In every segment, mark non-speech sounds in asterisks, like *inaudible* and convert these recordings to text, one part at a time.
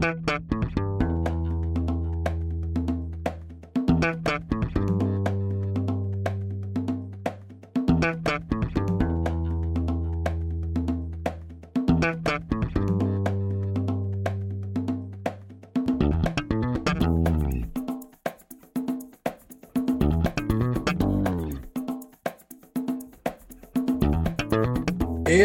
Thank you.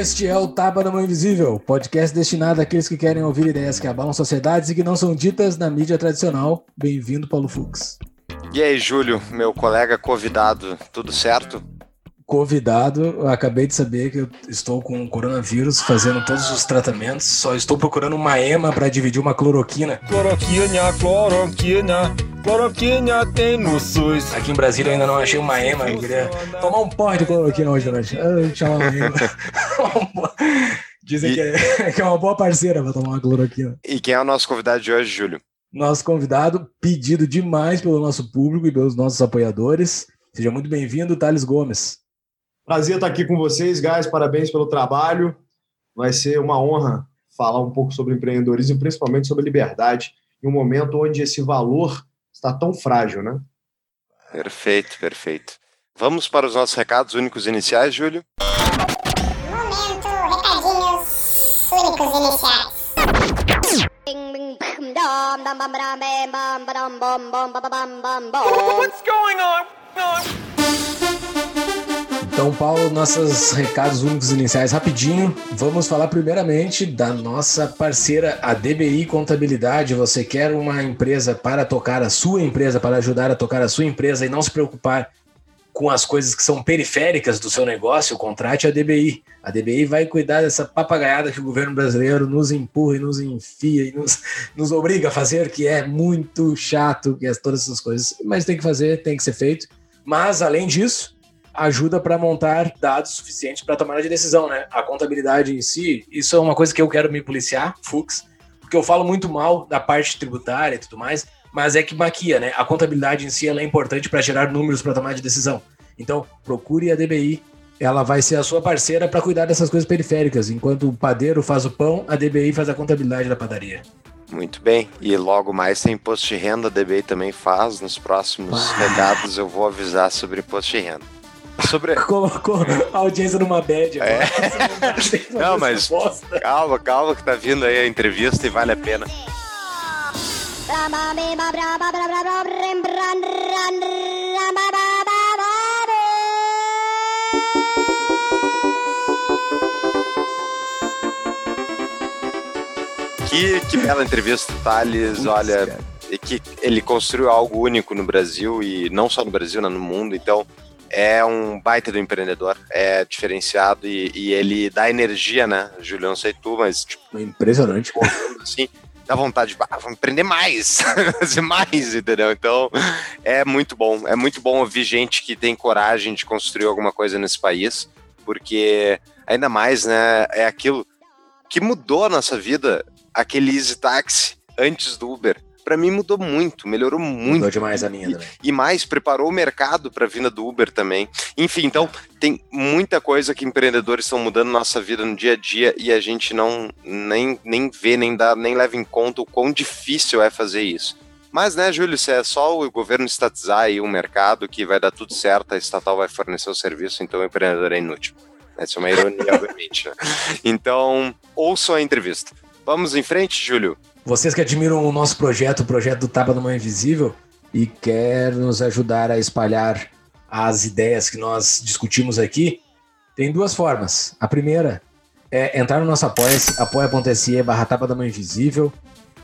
Este é o Tapa da Mão Invisível, podcast destinado àqueles que querem ouvir ideias que abalam sociedades e que não são ditas na mídia tradicional. Bem-vindo, Paulo Fux. E aí, Júlio, meu colega convidado, tudo certo? Convidado, eu acabei de saber que eu estou com coronavírus, fazendo todos os tratamentos. Só estou procurando uma ema para dividir uma cloroquina. Cloroquina, cloroquina, cloroquina tem no SUS. Aqui em Brasília eu ainda não achei uma ema, eu queria tomar um porre de cloroquina hoje. Ah, chamar uma ema. *laughs* Dizem E- que, é, *laughs* que é uma boa parceira para tomar uma cloroquina. E quem é o nosso convidado de hoje, Júlio? Nosso convidado, pedido demais pelo nosso público e pelos nossos apoiadores. Seja muito bem-vindo, Thales Gomes. Prazer estar aqui com vocês, guys. Parabéns pelo trabalho. Vai ser uma honra falar um pouco sobre empreendedorismo, principalmente sobre liberdade, em um momento onde esse valor está tão frágil, né? Perfeito, perfeito. Vamos para os nossos recados únicos iniciais, Júlio? Momento, recadinhos únicos iniciais. Então, Paulo, nossos recados únicos iniciais rapidinho. Vamos falar primeiramente da nossa parceira, a DBI Contabilidade. Você quer uma empresa para tocar a sua empresa, para ajudar a tocar a sua empresa e não se preocupar com as coisas que são periféricas do seu negócio, contrate a DBI. A DBI vai cuidar dessa papagaiada que o governo brasileiro nos empurra e nos enfia e nos, nos obriga a fazer, que é muito chato, que é todas essas coisas. Mas tem que fazer, tem que ser feito. Mas, além disso, ajuda para montar dados suficientes para tomar a decisão, né? A contabilidade em si, isso é uma coisa que eu quero me policiar, Fux, porque eu falo muito mal da parte tributária e tudo mais, mas é que maquia, né? A contabilidade em si é importante para gerar números para tomar de decisão. Então, procure a DBI, ela vai ser a sua parceira para cuidar dessas coisas periféricas. Enquanto o padeiro faz o pão, a DBI faz a contabilidade da padaria. Muito bem. E logo mais tem imposto de renda, a DBI também faz. Nos próximos Ah. recados eu vou avisar sobre imposto de renda. Sobre. *laughs* Colocou a audiência numa bad. É. agora. *laughs* Não, mas- Bosta. Calma, calma, que tá vindo aí a entrevista e vale a pena. Que, que bela entrevista, Thales. Olha, cara. que ele construiu algo único no Brasil e não só no Brasil, né, no mundo. Então, é um baita do empreendedor, é diferenciado e, e ele dá energia, né? Julião, não sei tu, mas tipo, Impressionante. *laughs* assim, dá vontade de, ah, vamos empreender mais, *laughs* fazer mais, entendeu? Então, é muito bom. É muito bom ouvir gente que tem coragem de construir alguma coisa nesse país, porque ainda mais, né, é aquilo que mudou a nossa vida, aquele Easy Taxi antes do Uber. Pra mim mudou muito, melhorou muito Mudou demais a minha também. e mais preparou o mercado para a vinda do Uber também. Enfim, então tem muita coisa que empreendedores estão mudando nossa vida no dia a dia e a gente não nem, nem vê, nem dá, nem leva em conta o quão difícil é fazer isso. Mas, né, Júlio, se é só o governo estatizar aí o mercado que vai dar tudo certo, a estatal vai fornecer o serviço, então o empreendedor é inútil. Essa é uma ironia, obviamente, né? *laughs* Então, ouçam a entrevista. Vamos em frente, Júlio? Vocês que admiram o nosso projeto, o projeto do Tapa do Mão Invisível, e quer nos ajudar a espalhar as ideias que nós discutimos aqui, tem duas formas. A primeira é entrar no nosso apoia-se, apoia.se barra Tapa da Mão Invisível.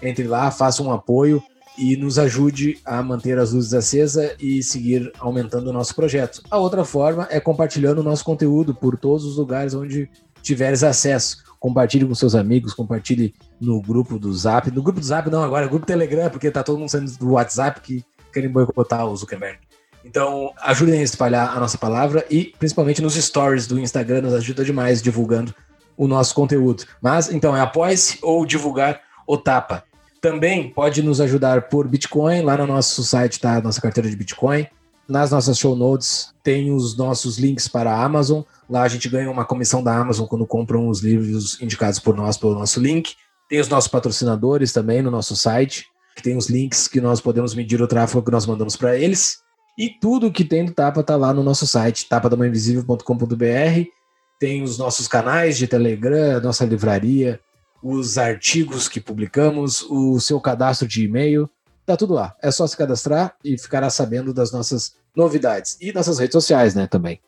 Entre lá, faça um apoio e nos ajude a manter as luzes acesas e seguir aumentando o nosso projeto. A outra forma é compartilhando o nosso conteúdo por todos os lugares onde tiveres acesso. Compartilhe com seus amigos, compartilhe no grupo do Zap. No grupo do Zap não, agora é grupo Telegram, porque tá todo mundo saindo do WhatsApp que querem boicotar o Zuckerberg. Então, ajudem a espalhar a nossa palavra e principalmente nos stories do Instagram, nos ajuda demais divulgando o nosso conteúdo. Mas, então, é apoie-se ou divulgar o Tapa. Também pode nos ajudar por Bitcoin, lá no nosso site tá a nossa carteira de Bitcoin. Nas nossas show notes tem os nossos links para a Amazon. Lá a gente ganha uma comissão da Amazon quando compram os livros indicados por nós pelo nosso link. Tem os nossos patrocinadores também no nosso site, que tem os links que nós podemos medir o tráfego que nós mandamos para eles. E tudo que tem do Tapa tá lá no nosso site, tapadamainvisível.com.br. Tem os nossos canais de Telegram, nossa livraria, os artigos que publicamos, o seu cadastro de e-mail. Tá tudo lá. É só se cadastrar e ficará sabendo das nossas novidades. E nossas redes sociais, né, também.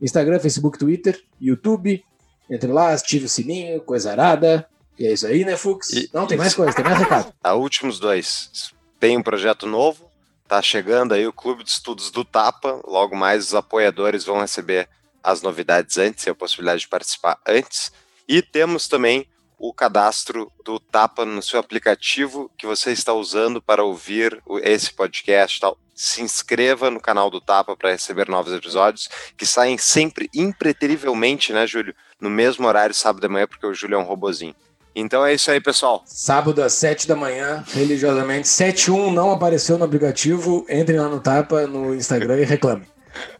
Instagram, Facebook, Twitter, YouTube. Entre lá, ative o sininho, coisa arada. E é isso aí, né, Fux? E- Não, tem mais coisa, tem mais recado. *laughs* A últimos dois. Tem um projeto novo, tá chegando aí o Clube de Estudos do Tapa. Logo mais os apoiadores vão receber as novidades antes e a possibilidade de participar antes. E temos também o cadastro do Tapa no seu aplicativo que você está usando para ouvir esse podcast e tal. Se inscreva no canal do Tapa para receber novos episódios que saem sempre impreterivelmente, né, Júlio? No mesmo horário, sábado de manhã, porque o Júlio é um robozinho. Então é isso aí, pessoal. Sábado às 7 da manhã, religiosamente. 71 não apareceu no aplicativo. Entre lá no Tapa, no Instagram e reclame.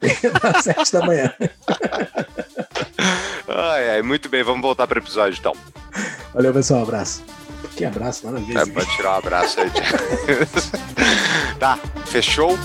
*laughs* às 7 da manhã. Ai, ai, muito bem, vamos voltar para o episódio então. Valeu, pessoal. Abraço. Que abraço, nada a ver. É, pode tirar um abraço aí. *laughs* tá, fechou?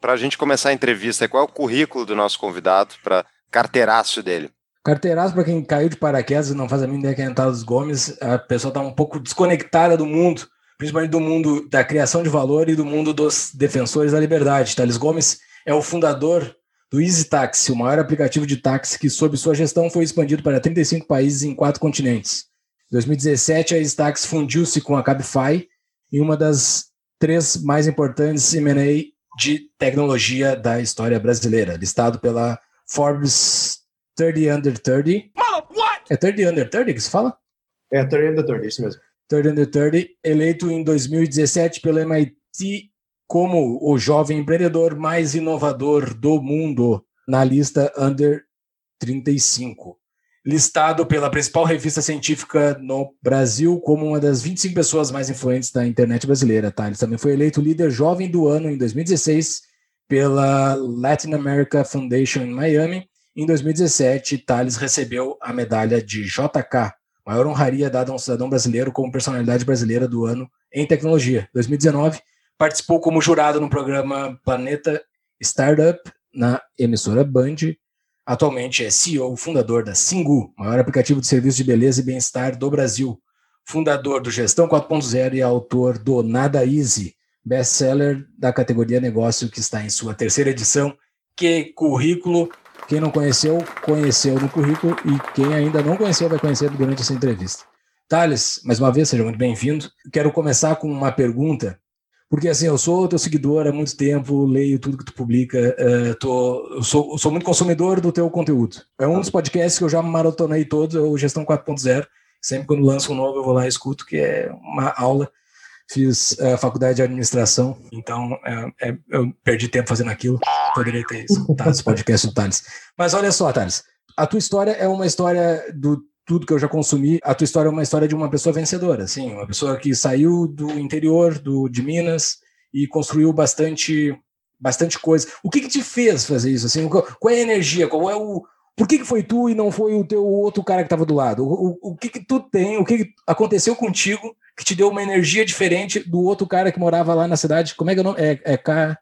Para a gente começar a entrevista, qual é o currículo do nosso convidado para carteiraço dele? Carteiraço, para quem caiu de paraquedas e não faz a mínima ideia quem é Thales Gomes, a pessoa está um pouco desconectada do mundo, principalmente do mundo da criação de valor e do mundo dos defensores da liberdade. Thales Gomes é o fundador do Easy Taxi, o maior aplicativo de táxi que, sob sua gestão, foi expandido para 35 países em quatro continentes. Em 2017, a Easy Taxi fundiu-se com a Cabify em uma das três mais importantes M&A de tecnologia da história brasileira, listado pela Forbes 30 Under 30. É 30 Under 30 que se fala? É, 30 and the 30, isso mesmo. 30 Under 30, eleito em 2017 pelo MIT como o jovem empreendedor mais inovador do mundo na lista Under 35. Listado pela principal revista científica no Brasil como uma das 25 pessoas mais influentes da internet brasileira. Tá? Ele também foi eleito líder jovem do ano em 2016 pela Latin America Foundation em Miami. Em 2017, Thales recebeu a medalha de JK, maior honraria dada a um cidadão brasileiro como personalidade brasileira do ano em tecnologia. 2019, participou como jurado no programa Planeta Startup na emissora Band. Atualmente é CEO, fundador da Singu, maior aplicativo de serviço de beleza e bem-estar do Brasil. Fundador do Gestão 4.0 e autor do Nada Easy, best-seller da categoria negócio que está em sua terceira edição. Que currículo! Quem não conheceu, conheceu no currículo e quem ainda não conheceu vai conhecer durante essa entrevista. Thales, mais uma vez, seja muito bem-vindo. Quero começar com uma pergunta, porque assim, eu sou teu seguidor há muito tempo, leio tudo que tu publica, eh, tô, eu sou, sou muito consumidor do teu conteúdo. É um dos podcasts que eu já maratonei todos, é o Gestão 4.0. Sempre quando lança um novo, eu vou lá e escuto, que é uma aula. Fiz a faculdade de administração, então é, é, eu perdi tempo fazendo aquilo. Poderia ter escutado esse podcast do Thales. Mas olha só, Thales, a tua história é uma história do tudo que eu já consumi. A tua história é uma história de uma pessoa vencedora, assim, uma pessoa que saiu do interior do, de Minas e construiu bastante, bastante coisa. O que, que te fez fazer isso? Assim, qual, qual é a energia? Qual é o por que, que foi tu e não foi o teu outro cara que estava do lado? O, o, o que, que tu tem? O que, que aconteceu contigo que te deu uma energia diferente do outro cara que morava lá na cidade? Como é que é o nome? É, é Ca-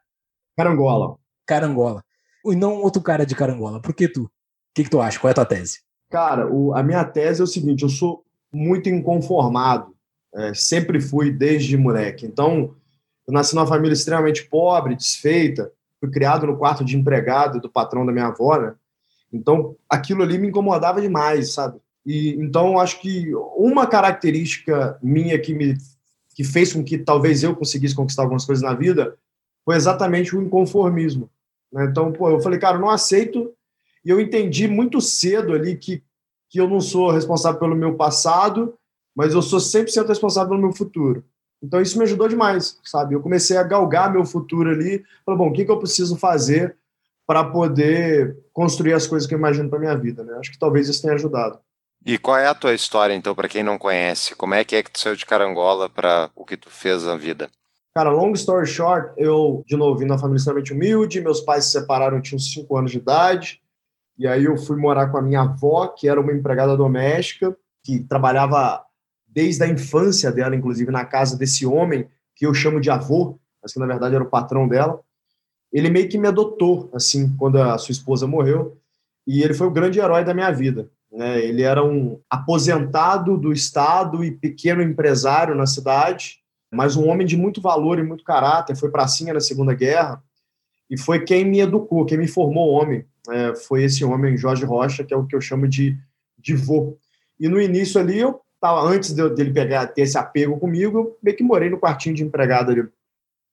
Carangola. Carangola. E não outro cara de Carangola. Por que tu? O que, que tu acha? Qual é a tua tese? Cara, o- a minha tese é o seguinte: eu sou muito inconformado. É, sempre fui desde moleque. Então, eu nasci numa família extremamente pobre, desfeita. Fui criado no quarto de empregado do patrão da minha avó, né? Então, aquilo ali me incomodava demais, sabe? E então, acho que uma característica minha que me que fez com que talvez eu conseguisse conquistar algumas coisas na vida foi exatamente o inconformismo. né? Então, pô, eu falei, cara, não aceito e eu entendi muito cedo ali que, que eu não sou responsável pelo meu passado, mas eu sou 100% responsável pelo meu futuro. Então isso me ajudou demais, sabe? Eu comecei a galgar meu futuro ali. Falei, bom, o que, que eu preciso fazer para poder construir as coisas que eu imagino para minha vida, né? Acho que talvez isso tenha ajudado. E qual é a tua história, então, para quem não conhece? Como é que é que tu saiu de Carangola para o que tu fez na vida? Cara, long story short, eu, de novo, vim de uma família extremamente humilde, meus pais se separaram, eu tinha uns 5 anos de idade, e aí eu fui morar com a minha avó, que era uma empregada doméstica, que trabalhava desde a infância dela, inclusive, na casa desse homem, que eu chamo de avô, mas que na verdade era o patrão dela. Ele meio que me adotou, assim, quando a sua esposa morreu, e ele foi o grande herói da minha vida. Né? Ele era um aposentado do Estado e pequeno empresário na cidade, mas um homem de muito valor e muito caráter. Foi pracinha na Segunda Guerra e foi quem me educou, quem me formou homem. É, foi esse homem, Jorge Rocha, que é o que eu chamo de, de vô. E no início ali, eu tava, antes dele pegar, ter esse apego comigo, eu meio que morei no quartinho de empregada ali,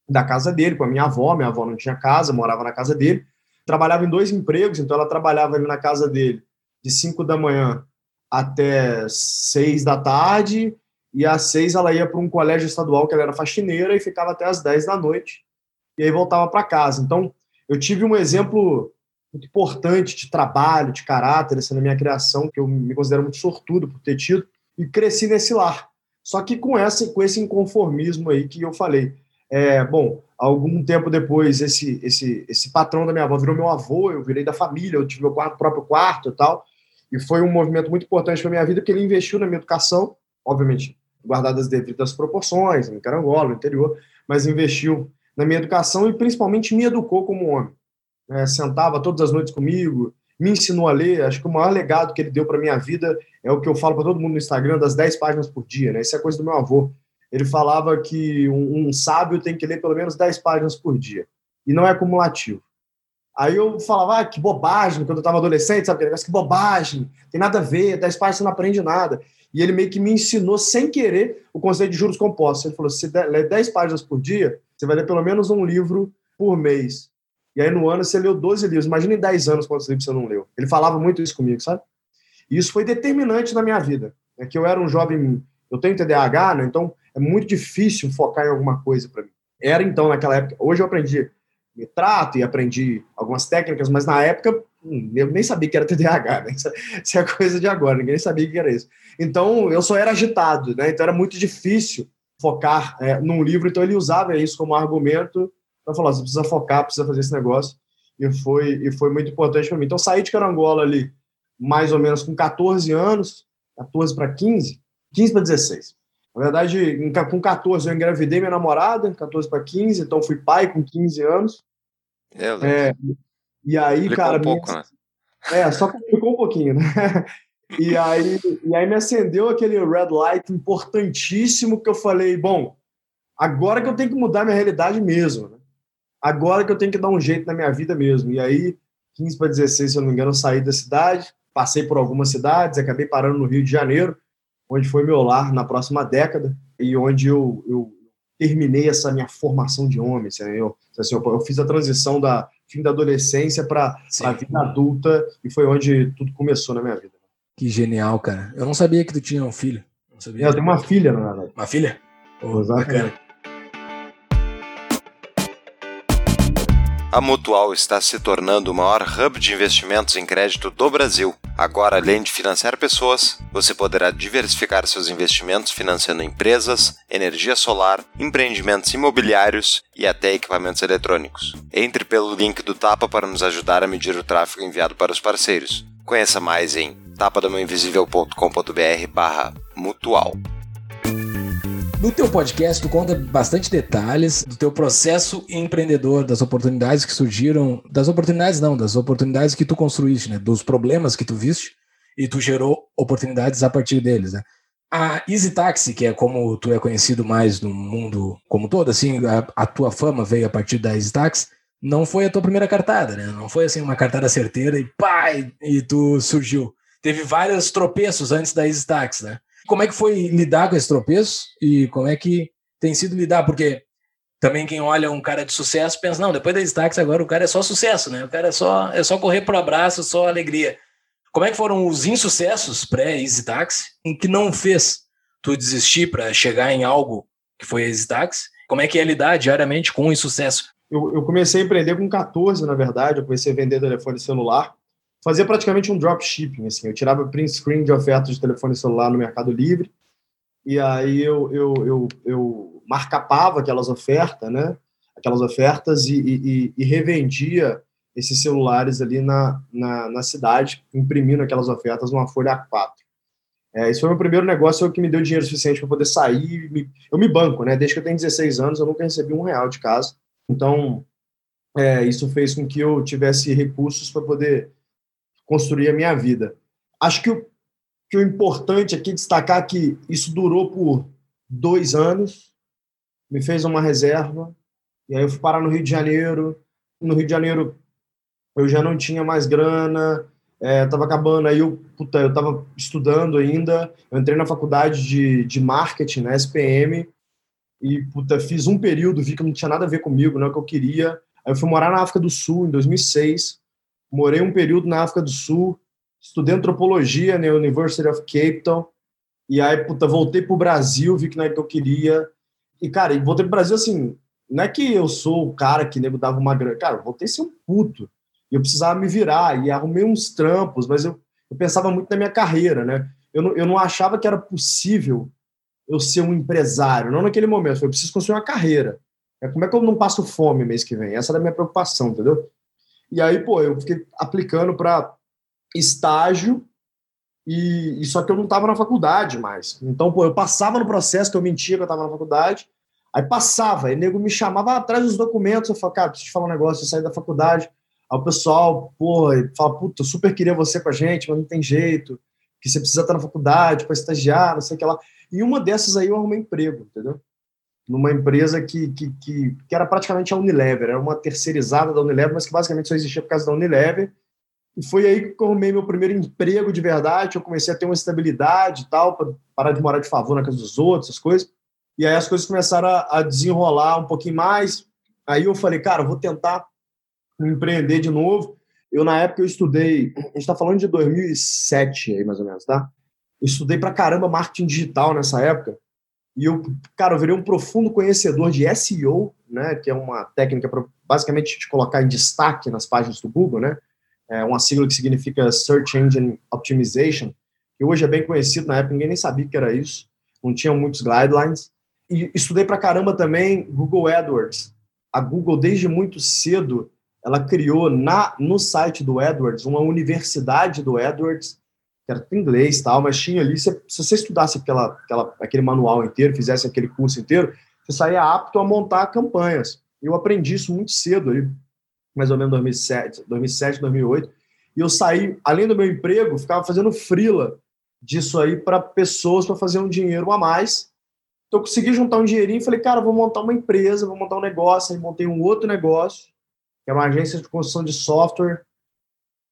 da casa dele, com a minha avó. Minha avó não tinha casa, morava na casa dele. Trabalhava em dois empregos, então ela trabalhava ali na casa dele de 5 da manhã até 6 da tarde, e às 6 ela ia para um colégio estadual que ela era faxineira e ficava até às 10 da noite, e aí voltava para casa. Então, eu tive um exemplo muito importante de trabalho, de caráter, assim, na minha criação, que eu me considero muito sortudo por ter tido, e cresci nesse lar. Só que com, essa, com esse inconformismo aí que eu falei. É, bom, algum tempo depois, esse, esse, esse patrão da minha avó virou meu avô, eu virei da família, eu tive meu quarto, próprio quarto e tal. E foi um movimento muito importante para minha vida, porque ele investiu na minha educação, obviamente, guardadas as devidas proporções, em Carangola, no interior, mas investiu na minha educação e principalmente me educou como homem. É, sentava todas as noites comigo, me ensinou a ler. Acho que o maior legado que ele deu para minha vida é o que eu falo para todo mundo no Instagram, das 10 páginas por dia. Né? Isso é coisa do meu avô. Ele falava que um, um sábio tem que ler pelo menos 10 páginas por dia. E não é acumulativo. Aí eu falava, ah, que bobagem, quando eu estava adolescente, sabe? Que bobagem, tem nada a ver, 10 páginas você não aprende nada. E ele meio que me ensinou, sem querer, o conceito de juros compostos. Ele falou: se você lê 10 páginas por dia, você vai ler pelo menos um livro por mês. E aí no ano você leu 12 livros. Imagina em 10 anos quantos livros você não leu. Ele falava muito isso comigo, sabe? E isso foi determinante na minha vida. É que eu era um jovem, eu tenho TDAH, né? Então é muito difícil focar em alguma coisa para mim. Era então naquela época. Hoje eu aprendi trato e aprendi algumas técnicas, mas na época hum, eu nem sabia que era TDAH, né? Isso é coisa de agora, ninguém sabia que era isso. Então eu só era agitado, né? Então era muito difícil focar é, num livro, então ele usava isso como argumento para falar: você precisa focar, precisa fazer esse negócio, e foi, e foi muito importante para mim. Então saí de Carangola ali, mais ou menos com 14 anos, 14 para 15, 15 para 16. Na verdade, com 14 eu engravidei minha namorada, 14 para 15, então fui pai com 15 anos. É, é e aí, cara. Um pouco, minha... né? É, só complicou um pouquinho, né? E aí, e aí me acendeu aquele red light importantíssimo que eu falei, bom, agora que eu tenho que mudar minha realidade mesmo, né? Agora que eu tenho que dar um jeito na minha vida mesmo. E aí, 15 para 16, se eu não me engano, eu saí da cidade, passei por algumas cidades, acabei parando no Rio de Janeiro, onde foi meu lar na próxima década e onde eu, eu terminei essa minha formação de homem. Assim, eu, assim, eu, eu fiz a transição da fim da adolescência para a vida adulta e foi onde tudo começou na minha vida. Que genial, cara. Eu não sabia que tu tinha um filho. Não sabia. Eu tenho uma filha, na verdade. Uma filha? Oh, bacana. A Mutual está se tornando o maior hub de investimentos em crédito do Brasil. Agora, além de financiar pessoas, você poderá diversificar seus investimentos financiando empresas, energia solar, empreendimentos imobiliários e até equipamentos eletrônicos. Entre pelo link do Tapa para nos ajudar a medir o tráfego enviado para os parceiros. Conheça mais em tapadamãoinvisível.com.br barra mutual. No teu podcast, tu conta bastante detalhes do teu processo empreendedor, das oportunidades que surgiram, das oportunidades não, das oportunidades que tu construíste, né? Dos problemas que tu viste e tu gerou oportunidades a partir deles, né? A Easy Taxi, que é como tu é conhecido mais no mundo como todo, assim, a, a tua fama veio a partir da Easy Taxi, não foi a tua primeira cartada, né? Não foi assim uma cartada certeira e pá, e tu surgiu. Teve vários tropeços antes da Easy Taxi, né? Como é que foi lidar com esse tropeço e como é que tem sido lidar? Porque também quem olha um cara de sucesso pensa, não, depois da destaques agora o cara é só sucesso, né? O cara é só, é só correr pro abraço, só alegria. Como é que foram os insucessos pré-Easy Taxi em que não fez tu desistir para chegar em algo que foi Easy Taxi? Como é que é lidar diariamente com o insucesso? Eu, eu comecei a empreender com 14, na verdade. Eu comecei a vender telefone celular fazia praticamente um dropshipping, assim, eu tirava print screen de ofertas de telefone celular no Mercado Livre e aí eu, eu, eu, eu marcapava aquelas ofertas, né? Aquelas ofertas e, e, e revendia esses celulares ali na, na, na, cidade, imprimindo aquelas ofertas numa folha A4. É, esse foi o meu primeiro negócio que me deu dinheiro suficiente para poder sair. Me, eu me banco, né? Desde que eu tenho 16 anos, eu nunca recebi um real de casa. Então, é, isso fez com que eu tivesse recursos para poder construir a minha vida. Acho que o, que o importante aqui destacar que isso durou por dois anos, me fez uma reserva, e aí eu fui parar no Rio de Janeiro. No Rio de Janeiro eu já não tinha mais grana, é, tava acabando, aí eu, puta, eu tava estudando ainda, eu entrei na faculdade de, de marketing, na né, SPM, e, puta, fiz um período, vi que não tinha nada a ver comigo, não é o que eu queria, aí eu fui morar na África do Sul, em 2006, morei um período na África do Sul, estudei antropologia na University of Cape Town, e aí, puta, voltei pro Brasil, vi que não é que eu queria, e, cara, voltei pro Brasil, assim, não é que eu sou o cara que nego dava uma grana, cara, voltei a ser um puto, e eu precisava me virar, e arrumei uns trampos, mas eu, eu pensava muito na minha carreira, né? Eu não, eu não achava que era possível eu ser um empresário, não naquele momento, eu preciso construir uma carreira. É, como é que eu não passo fome mês que vem? Essa era a minha preocupação, entendeu? E aí, pô, eu fiquei aplicando para estágio e, e, só que eu não estava na faculdade mais. Então, pô, eu passava no processo que eu mentia que eu estava na faculdade, aí passava, aí nego me chamava atrás dos documentos, eu falava, cara, preciso te falar um negócio, eu saí da faculdade, Aí o pessoal, pô, fala, puta, eu super queria você com a gente, mas não tem jeito, que você precisa estar na faculdade para estagiar, não sei o que lá. E uma dessas aí eu arrumei emprego, entendeu? Numa empresa que, que, que, que era praticamente a Unilever, era uma terceirizada da Unilever, mas que basicamente só existia por causa da Unilever. E foi aí que eu arrumei meu primeiro emprego de verdade, eu comecei a ter uma estabilidade e tal, para parar de morar de favor na casa dos outros, essas coisas. E aí as coisas começaram a, a desenrolar um pouquinho mais. Aí eu falei, cara, eu vou tentar empreender de novo. Eu, na época, eu estudei, a gente está falando de 2007 aí, mais ou menos, tá? Eu estudei pra caramba marketing digital nessa época. E eu, cara, eu virei um profundo conhecedor de SEO, né? Que é uma técnica para basicamente te colocar em destaque nas páginas do Google, né? É uma sigla que significa Search Engine Optimization, que hoje é bem conhecido, na época ninguém nem sabia que era isso, não tinha muitos guidelines. E estudei pra caramba também Google AdWords. A Google, desde muito cedo, ela criou na, no site do Edwards uma universidade do Edwards, que era em inglês e tal, mas tinha ali, se, se você estudasse aquela, aquela, aquele manual inteiro, fizesse aquele curso inteiro, você saía apto a montar campanhas. Eu aprendi isso muito cedo, ali, mais ou menos 2007, 2007 2008, e eu saí, além do meu emprego, ficava fazendo frila disso aí para pessoas para fazer um dinheiro a mais. Então eu consegui juntar um dinheirinho e falei, cara, vou montar uma empresa, vou montar um negócio, aí montei um outro negócio, que era uma agência de construção de software.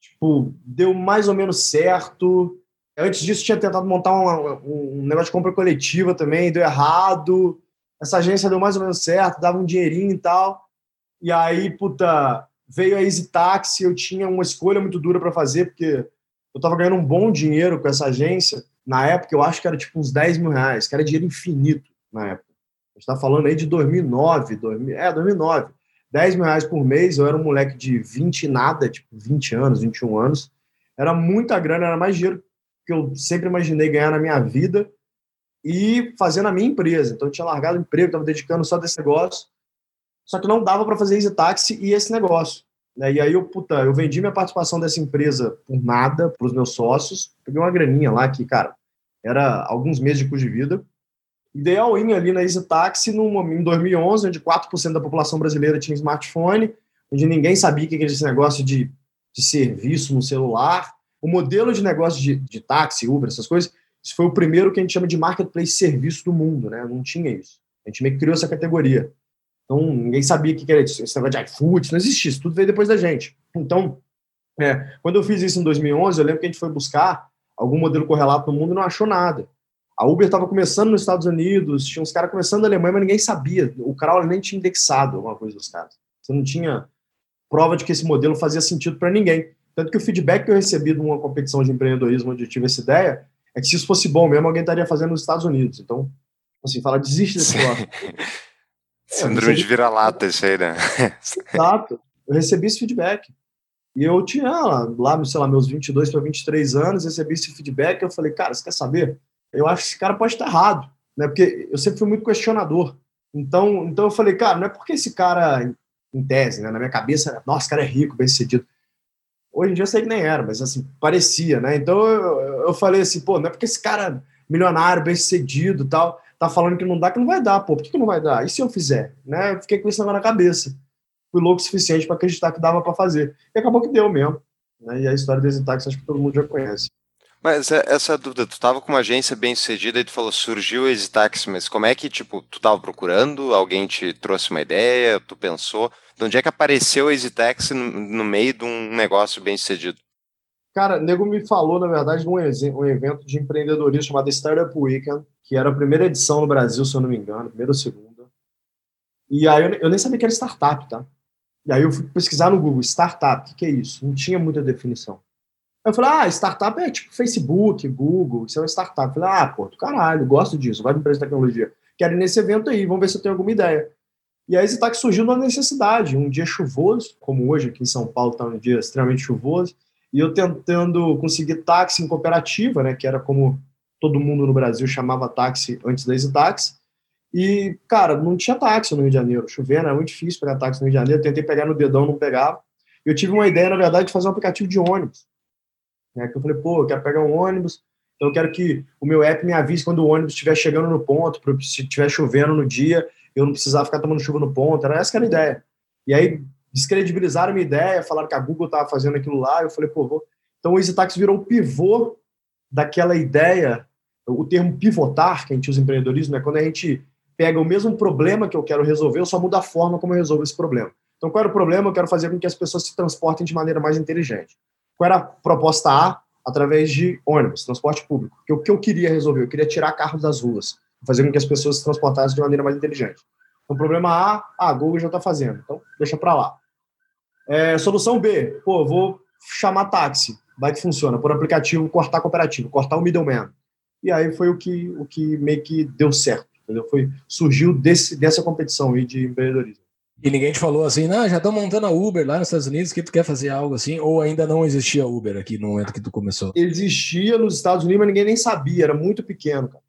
Tipo, deu mais ou menos certo. Antes disso, tinha tentado montar um negócio de compra coletiva também, deu errado. Essa agência deu mais ou menos certo, dava um dinheirinho e tal. E aí, puta, veio a Easy Taxi, eu tinha uma escolha muito dura para fazer, porque eu tava ganhando um bom dinheiro com essa agência. Na época, eu acho que era tipo uns 10 mil reais, que era dinheiro infinito na época. A gente tá falando aí de 2009, 2000, é, 2009. 10 mil reais por mês, eu era um moleque de 20 e nada, tipo 20 anos, 21 anos. Era muita grana, era mais dinheiro que eu sempre imaginei ganhar na minha vida e fazer na minha empresa. Então eu tinha largado o emprego, estava dedicando só desse negócio. Só que não dava para fazer Easy Taxi e esse negócio. Né? E aí eu, puta, eu vendi minha participação dessa empresa por nada para os meus sócios. Peguei uma graninha lá que, cara, era alguns meses de custo de vida. E dei all-in ali na Easy Taxi no, em 2011, onde 4% da população brasileira tinha smartphone, onde ninguém sabia o que era esse negócio de, de serviço no celular. O modelo de negócio de, de táxi, Uber, essas coisas, isso foi o primeiro que a gente chama de marketplace serviço do mundo, né? Não tinha isso. A gente meio que criou essa categoria. Então, ninguém sabia o que era isso. Esse negócio de iFood, não existia. Isso tudo veio depois da gente. Então, é, quando eu fiz isso em 2011, eu lembro que a gente foi buscar algum modelo correlato no mundo e não achou nada. A Uber estava começando nos Estados Unidos, tinha uns caras começando na Alemanha, mas ninguém sabia. O Crawler nem tinha indexado alguma coisa dos caras. Você não tinha prova de que esse modelo fazia sentido para ninguém. Tanto que o feedback que eu recebi de uma competição de empreendedorismo onde eu tive essa ideia é que se isso fosse bom mesmo, alguém estaria fazendo nos Estados Unidos. Então, assim, fala, desiste desse negócio. *laughs* Síndrome de vira-lata, isso aí, né? *laughs* Exato. Eu recebi esse feedback. E eu tinha lá, sei lá, meus 22 para 23 anos, recebi esse feedback. Eu falei, cara, você quer saber? Eu acho que esse cara pode estar errado. né? Porque eu sempre fui muito questionador. Então, então eu falei, cara, não é porque esse cara, em tese, né, na minha cabeça, nossa, cara é rico, bem sucedido. Hoje em dia eu sei que nem era, mas assim, parecia, né? Então eu, eu falei assim, pô, não é porque esse cara milionário, bem sucedido tal, tá falando que não dá, que não vai dar, pô, por que, que não vai dar? E se eu fizer? Né? Eu fiquei com isso na cabeça. Fui louco o suficiente para acreditar que dava para fazer. E acabou que deu mesmo. Né? E a história do Exitax acho que todo mundo já conhece. Mas é, essa dúvida, tu tava com uma agência bem sucedida e tu falou, surgiu o Exitax, mas como é que, tipo, tu tava procurando, alguém te trouxe uma ideia, tu pensou, de onde é que apareceu o Exitax no, no meio de um negócio bem sucedido? Cara, nego me falou, na verdade, de um, um evento de empreendedorismo chamado Startup Weekend, que era a primeira edição no Brasil, se eu não me engano, primeira ou segunda. E aí eu, eu nem sabia que era startup, tá? E aí eu fui pesquisar no Google, startup, o que, que é isso? Não tinha muita definição. Eu falei, ah, startup é tipo Facebook, Google, isso é uma startup. Eu falei, ah, pô, do caralho, gosto disso, vai de empresa de tecnologia. Quero ir nesse evento aí, vamos ver se eu tenho alguma ideia. E aí Zitac surgiu uma necessidade, um dia chuvoso, como hoje aqui em São Paulo está um dia extremamente chuvoso, e eu tentando conseguir táxi em cooperativa, né, que era como todo mundo no Brasil chamava táxi antes da Zitax, e, cara, não tinha táxi no Rio de Janeiro, chovendo, era muito difícil pegar táxi no Rio de Janeiro, tentei pegar no dedão, não pegava. Eu tive uma ideia, na verdade, de fazer um aplicativo de ônibus. Né? Que eu falei, pô, eu quero pegar um ônibus, então eu quero que o meu app me avise quando o ônibus estiver chegando no ponto, se estiver chovendo no dia, eu não precisar ficar tomando chuva no ponto. Era essa que era a ideia. E aí descredibilizaram minha ideia, falaram que a Google estava fazendo aquilo lá. Eu falei, pô, vou. Então o EasyTax virou o pivô daquela ideia, o termo pivotar, que a gente usa em empreendedorismo, é quando a gente pega o mesmo problema que eu quero resolver, eu só mudo a forma como eu resolvo esse problema. Então, qual era o problema? Eu quero fazer com que as pessoas se transportem de maneira mais inteligente. Qual era a proposta A? Através de ônibus, transporte público. Que o que eu queria resolver? Eu queria tirar carros das ruas, fazer com que as pessoas se transportassem de maneira mais inteligente. Então, problema A, a Google já está fazendo, então deixa para lá. É, solução B, pô, vou chamar táxi, vai que funciona, por aplicativo, cortar cooperativo, cortar o middleman. E aí foi o que, o que meio que deu certo, entendeu? Foi, surgiu desse, dessa competição aí de empreendedorismo. E ninguém te falou assim, não, já estão montando a Uber lá nos Estados Unidos, que tu quer fazer algo assim? Ou ainda não existia Uber aqui no momento que tu começou? Existia nos Estados Unidos, mas ninguém nem sabia, era muito pequeno, cara.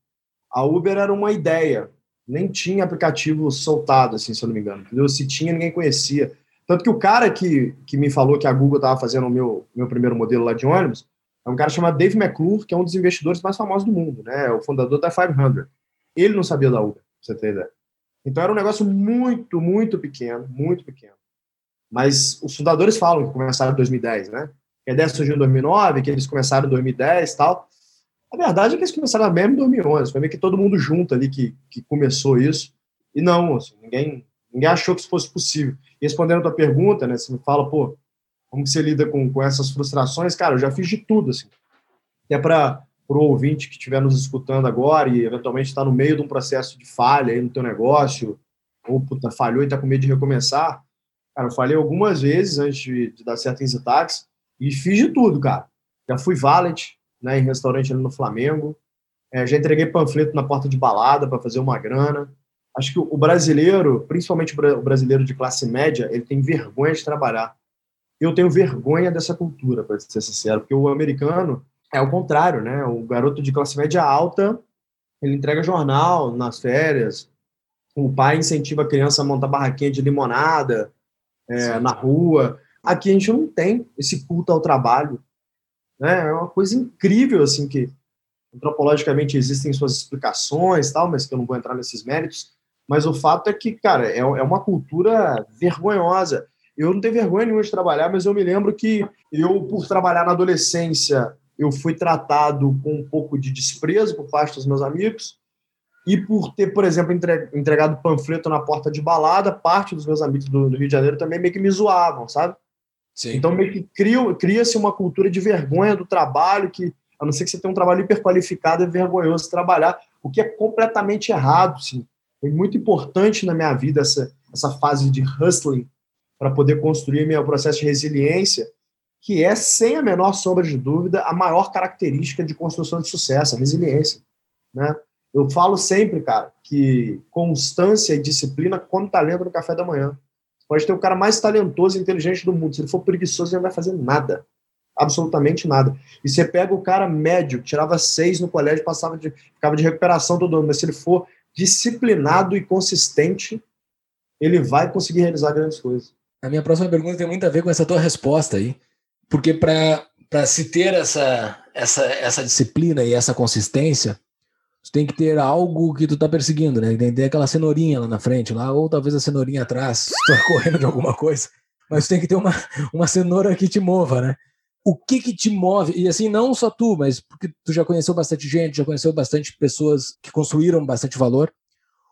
A Uber era uma ideia, nem tinha aplicativo soltado, assim, se eu não me engano. Entendeu? Se tinha, ninguém conhecia. Tanto que o cara que, que me falou que a Google estava fazendo o meu, meu primeiro modelo lá de ônibus é um cara chamado Dave McClure, que é um dos investidores mais famosos do mundo, né? É o fundador da 500. Ele não sabia da Uber, pra você ter ideia. Então era um negócio muito, muito pequeno, muito pequeno. Mas os fundadores falam que começaram em 2010, né? Que a ideia surgiu em 2009, que eles começaram em 2010 e tal. A verdade é que eles começaram mesmo em 2011. Foi meio que todo mundo junto ali que, que começou isso. E não, assim, ninguém, ninguém achou que isso fosse possível. E respondendo a tua pergunta, né? Você me fala, pô, como você lida com, com essas frustrações? Cara, eu já fiz de tudo, assim. Até para para o ouvinte que estiver nos escutando agora e eventualmente está no meio de um processo de falha aí no teu negócio, ou puta, falhou e está com medo de recomeçar, cara, eu falei algumas vezes antes de, de dar certo em Zitax e fiz de tudo, cara. Já fui valet, né, em restaurante ali no Flamengo, é, já entreguei panfleto na porta de balada para fazer uma grana. Acho que o brasileiro, principalmente o brasileiro de classe média, ele tem vergonha de trabalhar. Eu tenho vergonha dessa cultura, para ser sincero, porque o americano, é o contrário, né? O garoto de classe média alta, ele entrega jornal nas férias, o pai incentiva a criança a montar barraquinha de limonada é, na rua. Aqui a gente não tem esse culto ao trabalho. Né? É uma coisa incrível, assim, que antropologicamente existem suas explicações, tal, mas que eu não vou entrar nesses méritos. Mas o fato é que, cara, é, é uma cultura vergonhosa. Eu não tenho vergonha nenhuma de trabalhar, mas eu me lembro que eu, por trabalhar na adolescência eu fui tratado com um pouco de desprezo por parte dos meus amigos e por ter, por exemplo, entregado panfleto na porta de balada, parte dos meus amigos do, Rio de Janeiro também meio que me zoavam, sabe? Sim. Então meio que cria-se uma cultura de vergonha do trabalho que, a não ser que você tenha um trabalho hiperqualificado, é vergonhoso trabalhar, o que é completamente errado, sim. Foi muito importante na minha vida essa, essa fase de hustling para poder construir meu processo de resiliência que é, sem a menor sombra de dúvida, a maior característica de construção de sucesso, a resiliência. Né? Eu falo sempre, cara, que constância e disciplina come talento no café da manhã. Pode ter o cara mais talentoso e inteligente do mundo. Se ele for preguiçoso, ele não vai fazer nada. absolutamente nada. E você pega o cara médio, que tirava seis no colégio, passava de, ficava de recuperação todo ano, mas se ele for disciplinado e consistente, ele vai conseguir realizar grandes coisas. A minha próxima pergunta tem muito a ver com essa tua resposta aí, porque para se ter essa, essa, essa disciplina e essa consistência, tu tem que ter algo que tu tá perseguindo, né? Tem que ter aquela cenourinha lá na frente, lá, ou talvez a cenourinha atrás, tu tá *laughs* correndo de alguma coisa. Mas tem que ter uma, uma cenoura que te mova, né? O que que te move? E assim, não só tu, mas porque tu já conheceu bastante gente, já conheceu bastante pessoas que construíram bastante valor.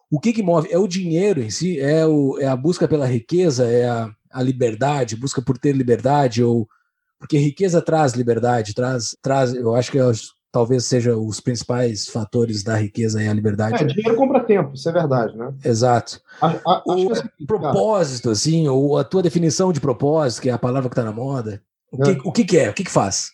O que que move? É o dinheiro em si? É, o, é a busca pela riqueza? É a, a liberdade? Busca por ter liberdade? Ou porque riqueza traz liberdade, traz, traz eu acho que é talvez seja os principais fatores da riqueza e a liberdade. É, dinheiro compra tempo, isso é verdade, né? Exato. A, a, o acho que, propósito, assim, ou a tua definição de propósito, que é a palavra que está na moda, o, É. que, o que, que é? O que, que faz?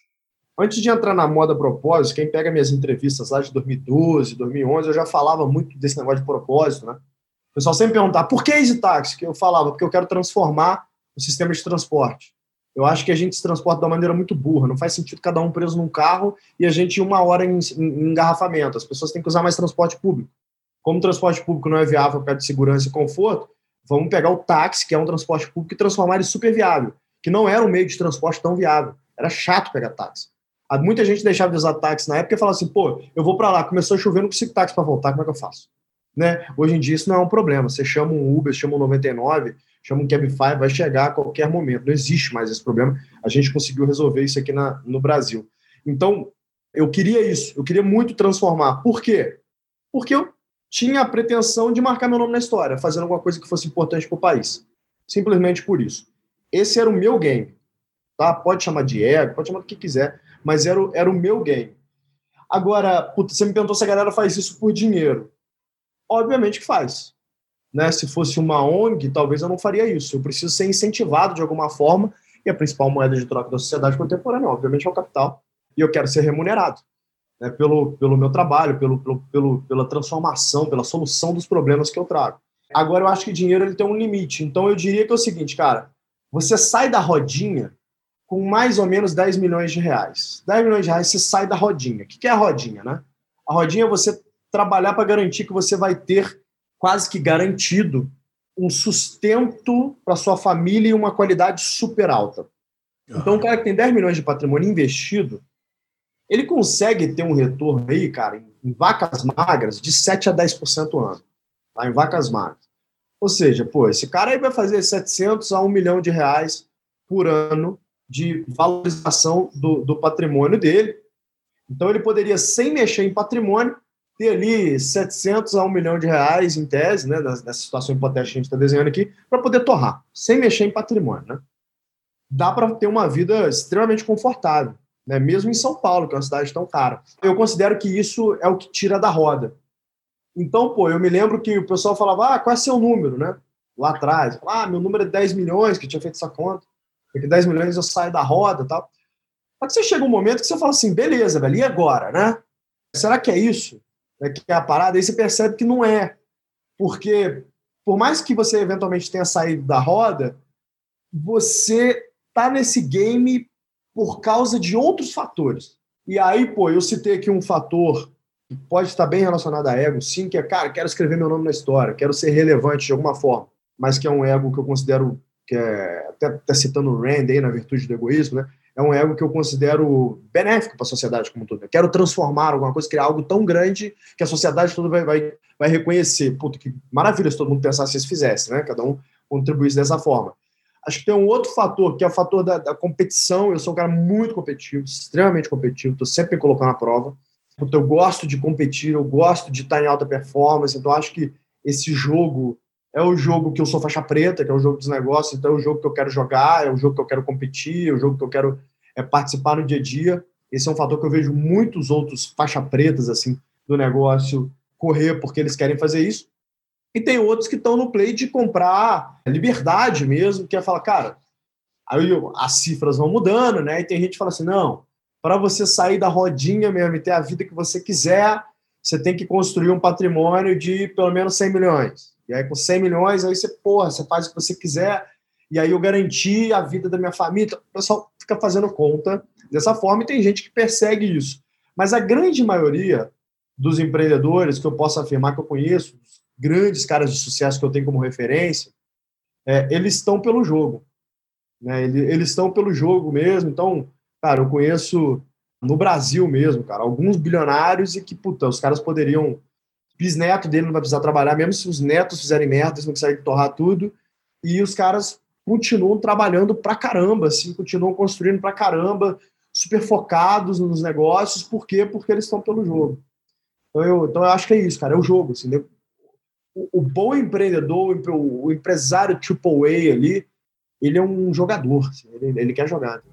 Antes de entrar na moda propósito, quem pega minhas entrevistas lá de 2012, 2011, eu já falava muito desse negócio de propósito, né? O pessoal sempre perguntava, por que Easy Taxi? Que eu falava, porque eu quero transformar o sistema de transporte. Eu acho que a gente se transporta de uma maneira muito burra. Não faz sentido cada um preso num carro e a gente uma hora em, em- engarrafamento. As pessoas têm que usar mais transporte público. Como o transporte público não é viável para de segurança e conforto, vamos pegar o táxi, que é um transporte público, e transformar ele super viável, que não era um meio de transporte tão viável. Era chato pegar táxi. Há Muita gente deixava de usar táxi na época e falava assim, pô, eu vou para lá, começou a chover, não consigo táxi para voltar, como é que eu faço? Né? Hoje em dia isso não é um problema. Você chama um Uber, chama um 99, chama um Cabify, vai chegar a qualquer momento. Não existe mais esse problema. A gente conseguiu resolver isso aqui na, no Brasil. Então, eu queria isso. Eu queria muito transformar. Por quê? Porque eu tinha a pretensão de marcar meu nome na história, fazendo alguma coisa que fosse importante para o país. Simplesmente por isso. Esse era o meu game. Tá? Pode chamar de ego, pode chamar do que quiser, mas era o, era o meu game. Agora, puta, você me perguntou se a galera faz isso por dinheiro. Obviamente que faz. Né? Se fosse uma ONG, talvez eu não faria isso. Eu preciso ser incentivado de alguma forma, e a principal moeda de troca da sociedade contemporânea, obviamente, é o capital. E eu quero ser remunerado né? pelo, pelo meu trabalho, pelo, pelo, pela transformação, pela solução dos problemas que eu trago. Agora, eu acho que dinheiro ele tem um limite. Então, eu diria que é o seguinte, cara, você sai da rodinha com mais ou menos 10 milhões de reais. 10 milhões de reais, você sai da rodinha. O que que é a rodinha, né? A rodinha é você trabalhar para garantir que você vai ter quase que garantido um sustento para sua família e uma qualidade super alta. Então, o cara que tem 10 milhões de patrimônio investido, ele consegue ter um retorno aí, cara, em, vacas magras, de 7 a 10% ano. Tá? Em vacas magras. Ou seja, pô, esse cara aí vai fazer 700 a 1 milhão de reais por ano de valorização do, do patrimônio dele. Então, ele poderia, sem mexer em patrimônio, ter ali 700 a 1 milhão de reais, em tese, né, nessa situação hipotética que a gente está desenhando aqui, para poder torrar, sem mexer em patrimônio. Né? Dá para ter uma vida extremamente confortável, né? mesmo em São Paulo, que é uma cidade tão cara. Eu considero que isso é o que tira da roda. Então, pô, eu me lembro que o pessoal falava, ah, qual é seu número, né? Lá atrás. Ah, meu número é 10 milhões, que tinha feito essa conta. Porque 10 milhões eu saio da roda tal. Só que você chega um momento que você fala assim, beleza, velho, e agora, né? Será que é isso? É que é a parada? Aí você percebe que não é. Porque, por mais que você eventualmente tenha saído da roda, você tá nesse game por causa de outros fatores. E aí, pô, eu citei aqui um fator que pode estar bem relacionado a ego, sim, que é, cara, quero escrever meu nome na história, quero ser relevante de alguma forma, mas que é um ego que eu considero, que é, até, até citando o Rand aí na virtude do egoísmo, né? É um ego que eu considero benéfico para a sociedade como um todo. Eu quero transformar alguma coisa, criar algo tão grande que a sociedade toda vai, vai, vai reconhecer. Puta, que maravilha se todo mundo pensasse se isso fizesse, né? Cada um contribuísse dessa forma. Acho que tem um outro fator, que é o fator da, da competição. Eu sou um cara muito competitivo, extremamente competitivo, estou sempre me colocando à prova. Puta, eu gosto de competir, eu gosto de estar em alta performance, então acho que esse jogo é o jogo que eu sou faixa preta, que é o jogo dos negócios, então é o jogo que eu quero jogar, é o jogo que eu quero competir, é o jogo que eu quero é, participar no dia a dia. Esse é um fator que eu vejo muitos outros faixa pretas assim do negócio correr porque eles querem fazer isso. E tem outros que estão no play de comprar liberdade mesmo, que é falar, cara, aí as cifras vão mudando, né? E tem gente que fala assim, não, para você sair da rodinha mesmo e ter a vida que você quiser, você tem que construir um patrimônio de pelo menos 100 milhões. E aí, com 100 milhões, aí você, porra, você faz o que você quiser. e aí eu garanti a vida da minha família. Então, o pessoal fica fazendo conta dessa forma e tem gente que persegue isso. Mas a grande maioria dos empreendedores que eu posso afirmar que eu conheço, grandes caras de sucesso que eu tenho como referência, é, eles estão pelo jogo. Né? Eles, estão pelo jogo mesmo. Então, cara, eu conheço no Brasil mesmo, cara, alguns bilionários e que, puta, os caras poderiam. Bisneto dele não vai precisar trabalhar, mesmo se os netos fizerem merda, eles não conseguem torrar tudo. E os caras continuam trabalhando pra caramba, assim, continuam construindo pra caramba, super focados nos negócios. Por quê? Porque eles estão pelo jogo. Então eu, então eu acho que é isso, cara, é o jogo. Assim, né? o, o, bom empreendedor, o, empresário AAA ali, ele é um jogador, assim, ele, ele quer jogar.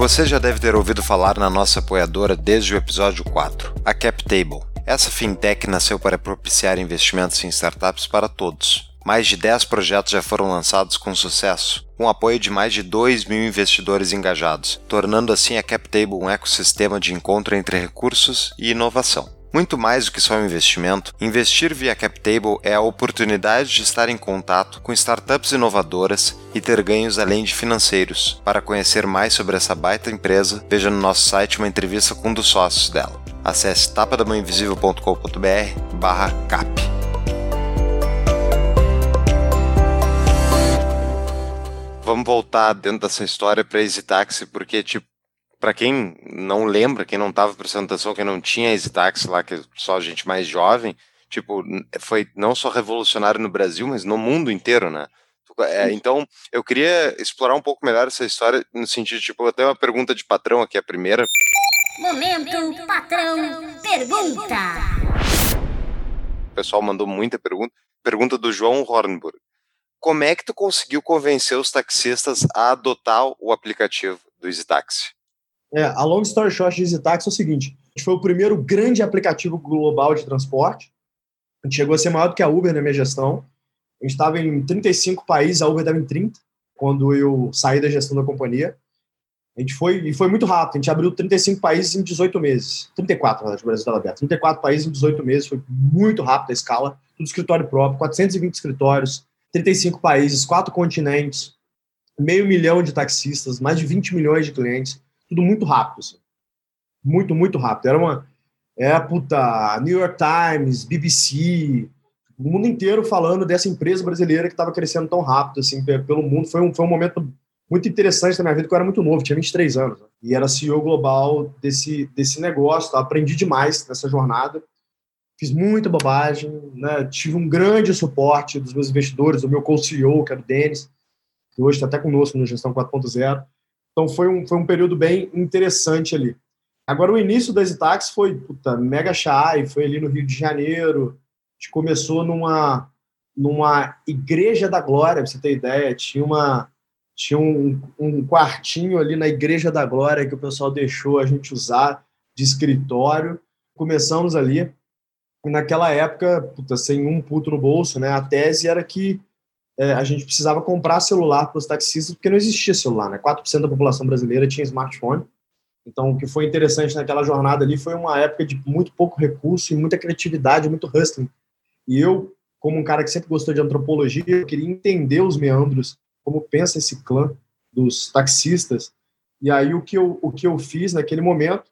Você já deve ter ouvido falar na nossa apoiadora desde o episódio 4, a CapTable. Essa fintech nasceu para propiciar investimentos em startups para todos. Mais de 10 projetos já foram lançados com sucesso, com apoio de mais de 2 mil investidores engajados, tornando assim a CapTable um ecossistema de encontro entre recursos e inovação. Muito mais do que só um investimento, investir via CapTable é a oportunidade de estar em contato com startups inovadoras e ter ganhos além de financeiros. Para conhecer mais sobre essa baita empresa, veja no nosso site uma entrevista com um dos sócios dela. Acesse tapadamãoinvisível.com.br barra cap. Vamos voltar dentro dessa história para Easy Taxi, porque, tipo, para quem não lembra, quem não estava prestando atenção, quem não tinha Taxi lá, que é só gente mais jovem, tipo, foi não só revolucionário no Brasil, mas no mundo inteiro, né? É, então, eu queria explorar um pouco melhor essa história no sentido, tipo, até uma pergunta de patrão aqui, a primeira. Momento, patrão, pergunta. O pessoal mandou muita pergunta. Pergunta do João Hornburg. Como é que tu conseguiu convencer os taxistas a adotar o aplicativo do EasyTaxi? É, a long story short de EasyTaxi é o seguinte: a gente foi o primeiro grande aplicativo global de transporte. A gente chegou a ser maior do que a Uber na minha gestão. A gente estava em 35 países, a Uber estava em 30, quando eu saí da gestão da companhia. A gente foi, e foi muito rápido, a gente abriu 35 países em 18 meses. 34, na verdade, o Brasil estava aberto. 34 países em 18 meses, foi muito rápido a escala. Tudo escritório próprio, 420 escritórios, 35 países, quatro continentes, meio milhão de taxistas, mais de 20 milhões de clientes tudo muito rápido. Assim. Muito, muito rápido. Era uma. É, puta, New York Times, BBC, o mundo inteiro falando dessa empresa brasileira que estava crescendo tão rápido assim pelo mundo. Foi um, foi um momento muito interessante na minha vida, porque eu era muito novo, tinha 23 anos. Né? E era CEO global desse, desse negócio. Tá? Aprendi demais nessa jornada. Fiz muita bobagem, né? tive um grande suporte dos meus investidores, do meu co-CEO, que era o Denis, que hoje está até conosco no Gestão 4.0. Então foi um, foi um período bem interessante ali. Agora, o início das Itax foi puta, mega chai, foi ali no Rio de Janeiro. A gente começou numa, numa Igreja da Glória, pra você ter ideia. Tinha, uma, tinha um, um quartinho ali na Igreja da Glória que o pessoal deixou a gente usar de escritório. Começamos ali. E naquela época, puta, sem um puto no bolso, né? A tese era que é, a gente precisava comprar celular para os taxistas, porque não existia celular, né? 4% da população brasileira tinha smartphone. Então, o que foi interessante naquela jornada ali foi uma época de muito pouco recurso e muita criatividade, muito hustling. E eu, como um cara que sempre gostou de antropologia, eu queria entender os meandros, como pensa esse clã dos taxistas. E aí o que eu, o que eu fiz naquele momento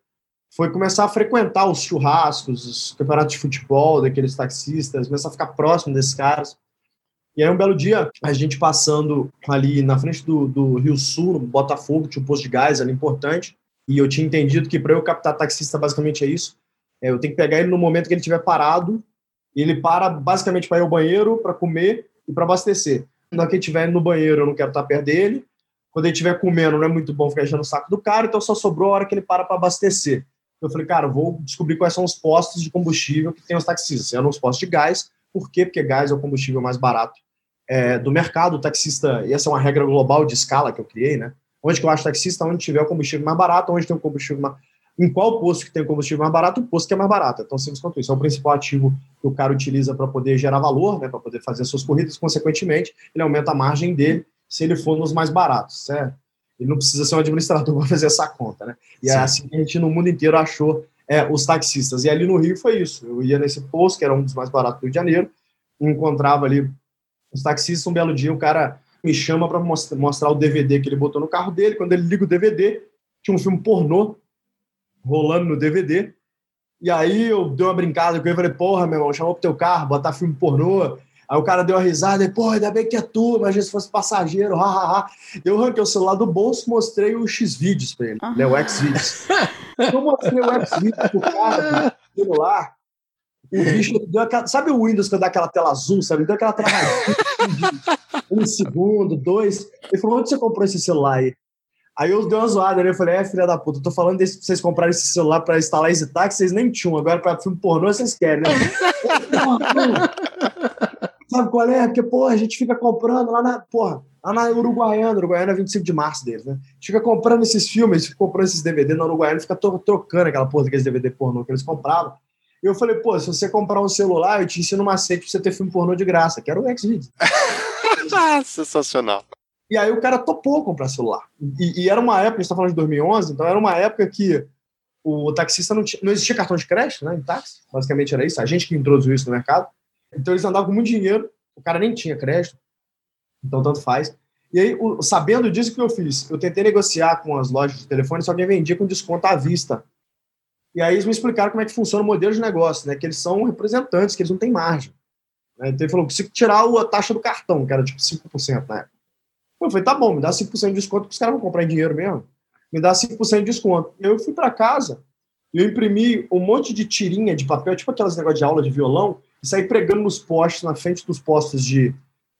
foi começar a frequentar os churrascos, os campeonatos de futebol daqueles taxistas, começar a ficar próximo desses caras e aí, um belo dia, a gente passando ali na frente do, do Rio Sul, no Botafogo, tinha um posto de gás ali importante, e eu tinha entendido que para eu captar taxista, basicamente é isso. É, eu tenho que pegar ele no momento que ele estiver parado, e ele para basicamente para ir ao banheiro, para comer e para abastecer. Na hora que ele estiver no banheiro, eu não quero estar perto dele. Quando ele estiver comendo, não é muito bom ficar enchendo o saco do cara, então só sobrou a hora que ele para para abastecer. Eu falei, cara, vou descobrir quais são os postos de combustível que tem os taxistas. Eram os postos de gás. Por quê? Porque gás é o combustível mais barato é, do mercado, o taxista, e essa é uma regra global de escala que eu criei, né? Onde que eu acho taxista? Onde tiver o combustível mais barato, onde tem o combustível mais... Em qual posto que tem o combustível mais barato, o posto que é mais barato. É tão simples quanto isso. É o principal ativo que o cara utiliza para poder gerar valor, né? Para poder fazer suas corridas, consequentemente, ele aumenta a margem dele se ele for nos mais baratos, certo? Ele não precisa ser um administrador *laughs* para fazer essa conta, né? E é Sim. é assim que a gente no mundo inteiro achou é, os taxistas. E ali no Rio foi isso. Eu ia nesse posto, que era um dos mais baratos do Rio de Janeiro, encontrava ali Os taxistas, um belo dia, o cara me chama para mostrar o DVD que ele botou no carro dele. Quando ele liga o DVD, tinha um filme pornô rolando no DVD. E aí eu dei uma brincada com ele e falei, porra, meu irmão, chamou pro teu carro, botar filme pornô. Aí o cara deu uma risada e, porra, ainda bem que é tu, imagina se fosse passageiro, hahaha. Eu arranquei o celular do bolso mostrei o X-Vídeos pra ele, né, o X-Vídeos. eu mostrei o X-Vídeos pro cara, *laughs* do celular, o bicho deu aquela. Sabe o Windows que dá aquela tela azul, sabe? Deu aquela travadinha *laughs* um segundo, dois. Ele falou: onde você comprou esse celular aí? Aí eu dei uma zoada, né? Eu falei, é, filha da puta, eu tô falando desse, vocês comprarem esse celular pra instalar esse táxi, vocês nem tinham. Agora pra filme pornô vocês querem, né? *laughs* Sabe qual é? Porque, porra, a gente fica comprando lá na. Porra, lá na Uruguaiana, Uruguaiana é 25 de março deles, né? A gente fica comprando esses filmes, fica comprando esses DVD na Uruguaiana, fica trocando aquela porra daqueles DVD pornô que eles compravam. Eu falei, pô, se você comprar um celular, eu te ensino uma macete pra você ter filme pornô de graça, que era o Xvideos. *laughs* Sensacional. E aí o cara topou comprar celular. E, e, era uma época, a gente tá falando de 2011, então era uma época que o taxista não, tinha, não existia cartão de crédito, né, em táxi. Basicamente era isso, a gente que introduziu isso no mercado. Então eles andavam com muito dinheiro, o cara nem tinha crédito, então tanto faz. E aí, o, sabendo disso, o que eu fiz? Eu tentei negociar com as lojas de telefone, só que vendia com desconto à vista. E aí eles me explicaram como é que funciona o modelo de negócio, né? Que eles são representantes, que eles não têm margem. Né? Então ele falou, preciso tirar a taxa do cartão, que era tipo 5% na época. Eu falei, tá bom, me dá 5% de desconto, porque os caras vão comprar em dinheiro mesmo. Me dá 5% de desconto. Eu fui para casa eu imprimi um monte de tirinha de papel, tipo aquelas negócios de aula de violão, e saí pregando nos postes, na frente dos postos de,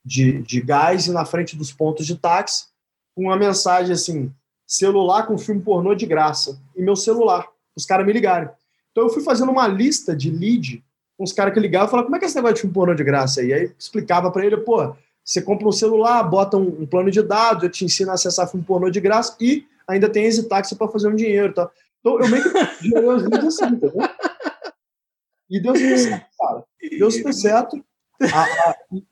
de, de gás e na frente dos pontos de táxi, com uma mensagem assim, celular com filme pornô de graça. E meu celular os caras me ligarem. Então eu fui fazendo uma lista de lead com os caras que ligavam e falavam, como é que é esse negócio de filme pornô de graça aí? Aí explicava para ele, pô, você compra um celular, bota um, um, plano de dados, eu te ensino a acessar filme pornô de graça e ainda tem esse táxi para fazer um dinheiro, tá? Então eu meio que *laughs* gerei os leads assim, entendeu? E deu super certo, cara. Deu super certo.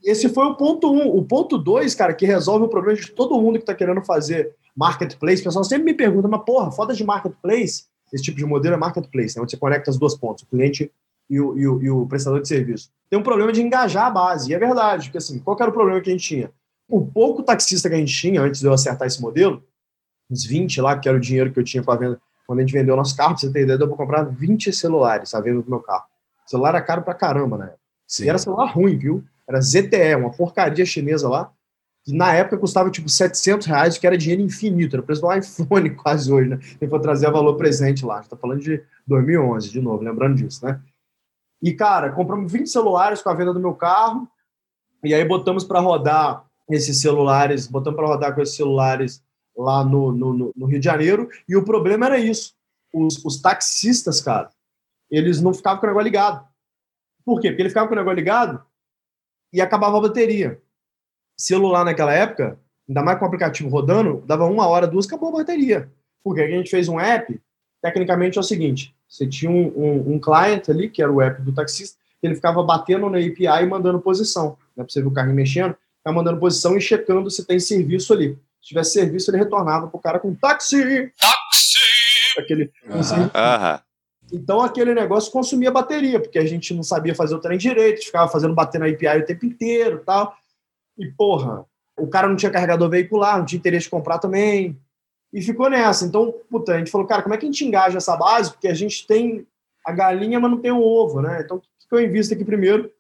Esse foi o ponto um. O ponto dois, cara, que resolve o problema de todo mundo que está querendo fazer marketplace. O pessoal sempre me pergunta, mas porra, foda de marketplace esse tipo de modelo é marketplace, né, onde você conecta as duas pontas, o cliente e o, e, o, e o, prestador de serviço. Tem um problema de engajar a base, e é verdade, porque assim, qual era o problema que a gente tinha? O pouco taxista que a gente tinha, antes de eu acertar esse modelo, uns 20 lá, que era o dinheiro que eu tinha com a venda, quando a gente vendeu o nosso carro, pra você ter ideia, deu para comprar 20 celulares a venda do meu carro. O celular era caro pra caramba, né? Sim. E era celular ruim, viu? Era ZTE, uma porcaria chinesa lá na época custava tipo 700 reais, que era dinheiro infinito, era o preço do iPhone *laughs* quase hoje, né? Tem que trazer valor presente lá. A gente tá falando de 2011, de novo, lembrando disso, né? E, cara, compramos 20 celulares com a venda do meu carro, e aí botamos para rodar esses celulares, botamos para rodar com esses celulares lá no, no, no, Rio de Janeiro, e o problema era isso. Os, os taxistas, cara, eles não ficavam com o negócio ligado. Por quê? Porque ele ficava com o negócio ligado e acabava a bateria celular naquela época, ainda mais com o aplicativo rodando, dava uma hora, duas, acabou a bateria. Porque a gente fez um app, tecnicamente é o seguinte: você tinha um, um, um client ali, que era o app do taxista, ele ficava batendo na API e mandando posição. Né, para você ver o carro mexendo, ficava mandando posição e checando se tem serviço ali. Se tivesse serviço, ele retornava para o cara com táxi! Táxi! Aquele. Então aquele negócio consumia bateria, porque a gente não sabia fazer o trem direito, ficava fazendo bater na API o tempo inteiro tal. E, porra, o cara não tinha carregador veicular, não tinha interesse de comprar também. E ficou nessa. Então, puta, a gente falou, cara, como é que a gente engaja essa base? Porque a gente tem a galinha, mas não tem o ovo, né? Então, o que eu invisto aqui primeiro?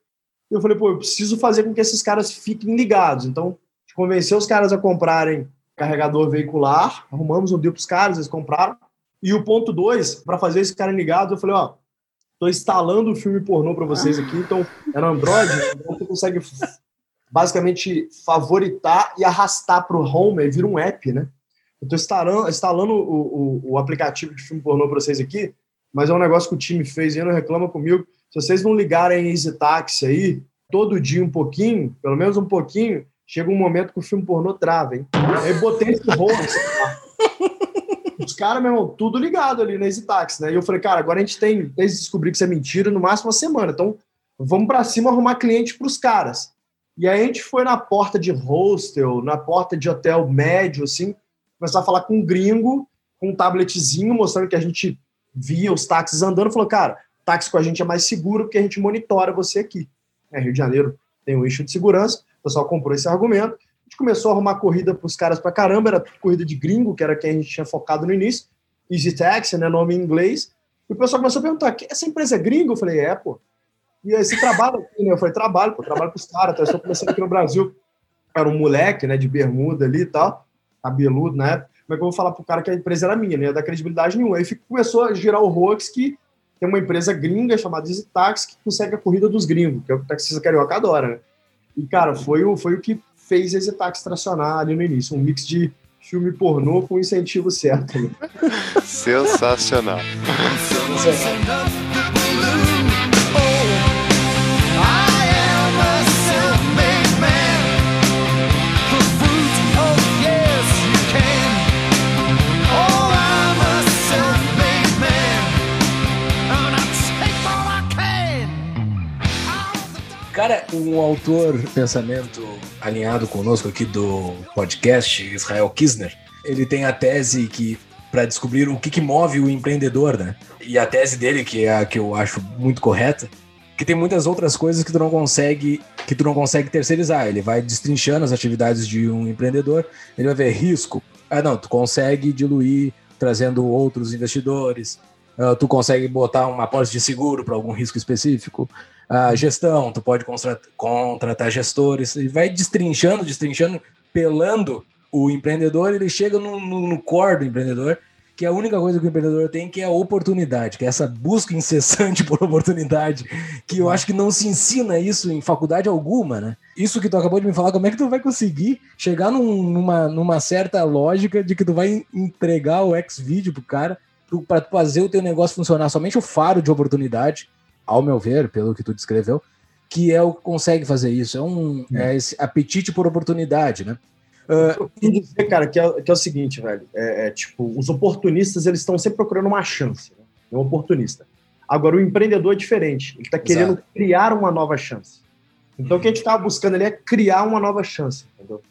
Eu falei, pô, eu preciso fazer com que esses caras fiquem ligados. Então, convencer os caras a comprarem carregador veicular, arrumamos um deal para os caras, eles compraram. E o ponto dois, para fazer esse cara ligado, eu falei, ó, tô instalando o filme pornô para vocês aqui, então é no Android, então você consegue basicamente favoritar e arrastar para o home, aí vira um app, né? Eu estou instalando, o, o, o, aplicativo de filme pornô para vocês aqui, mas é um negócio que o time fez e não reclama comigo. Se vocês não ligarem Easy Taxi aí, todo dia um pouquinho, pelo menos um pouquinho, chega um momento que o filme pornô trava, hein? Aí botei esse host, *laughs* os caras, meu irmão, tudo ligado ali na Easy Taxi, né? E eu falei, cara, agora a gente tem, desde descobrir que isso é mentira, no máximo uma semana. Então, vamos para cima arrumar cliente para os caras. E aí a gente foi na porta de hostel, na porta de hotel médio, assim, começar a falar com um gringo, com um tabletzinho, mostrando que a gente via os táxis andando, falou, cara, táxi com a gente é mais seguro porque a gente monitora você aqui. É, Rio de Janeiro tem um eixo de segurança, então pessoal comprou esse argumento. A gente começou a arrumar corrida para os caras para caramba, era corrida de gringo, que era quem a gente tinha focado no início. Easy Taxi, né, nome em inglês. E o pessoal começou a perguntar: essa empresa é gringo? Eu falei: é, pô. E aí, você trabalha aqui, né? Eu falei: trabalho, pô, trabalho com os caras. Então, eu estou começando aqui no Brasil. Era um moleque, né, de bermuda ali e tal, cabeludo na época. Como é que eu vou falar pro cara que a empresa era minha? Não ia dar credibilidade nenhuma. Aí começou a girar o hoax que tem uma empresa gringa chamada Easy Taxi que consegue a corrida dos gringos, que é o que o taxista carioca adora, né? E, cara, foi o, foi o que fez Easy Taxi tracionar ali no início. Um mix de filme pornô com incentivo certo. Né? Sensacional. Sensacional. Cara, um autor pensamento alinhado conosco aqui do podcast, Israel Kisner, ele tem a tese que para descobrir o que, que move o empreendedor, né? E a tese dele, que é a que eu acho muito correta, que tem muitas outras coisas que tu não consegue que tu não consegue terceirizar. Ele vai destrinchando as atividades de um empreendedor, ele vai ver risco. Ah, não, tu consegue diluir trazendo outros investidores, uh, tu consegue botar uma apólice de seguro para algum risco específico a gestão, tu pode contratar gestores, e vai destrinchando, destrinchando, pelando o empreendedor, ele chega no, no, no core do empreendedor, que a única coisa que o empreendedor tem, que é a oportunidade, que é essa busca incessante *laughs* por oportunidade, que eu acho que não se ensina isso em faculdade alguma, né? Isso que tu acabou de me falar, como é que tu vai conseguir chegar num, numa, numa certa lógica de que tu vai entregar o X-Video pro cara para fazer o teu negócio funcionar, somente o faro de oportunidade, ao meu ver, pelo que tu descreveu, que é o que consegue fazer isso. É um é esse apetite por oportunidade, né? Uh, eu dizer, cara, que é, que é, o seguinte, velho. É, é, tipo, os oportunistas, eles estão sempre procurando uma chance. Né? É um oportunista. Agora, o empreendedor é diferente. Ele está querendo criar uma nova chance. Então, o que a gente estava buscando ali é criar uma nova chance, entendeu?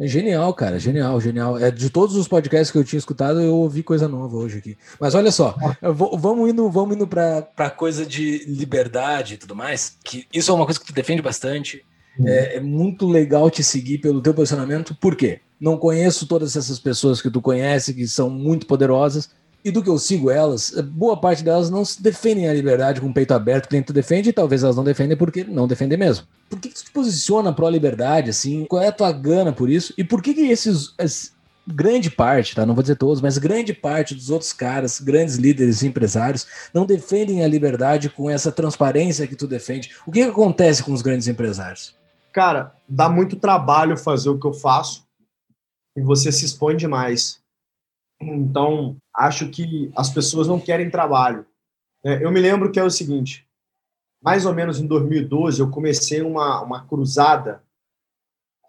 Genial, cara, genial, genial. É, de todos os podcasts que eu tinha escutado, eu ouvi coisa nova hoje aqui. Mas olha só, vou, vamos indo, vamos indo para coisa de liberdade e tudo mais, que isso é uma coisa que tu defende bastante. Uhum. É, é, muito legal te seguir pelo teu posicionamento. Por quê? Não conheço todas essas pessoas que tu conhece, que são muito poderosas, e do que eu sigo elas, boa parte delas não defendem a liberdade com o peito aberto, que tu defende, e talvez elas não defendem porque não defendem mesmo. Por que, que tu te posiciona pró-liberdade, assim? Qual é a tua gana por isso? E por que que esses, esses grande parte, tá? Não vou dizer todos, mas grande parte dos outros caras, grandes líderes empresários, não defendem a liberdade com essa transparência que tu defende. O que, que acontece com os grandes empresários? Cara, dá muito trabalho fazer o que eu faço e você se expõe demais. Então, acho que as pessoas não querem trabalho. É, eu me lembro que é o seguinte: mais ou menos em 2012, eu comecei uma, uma cruzada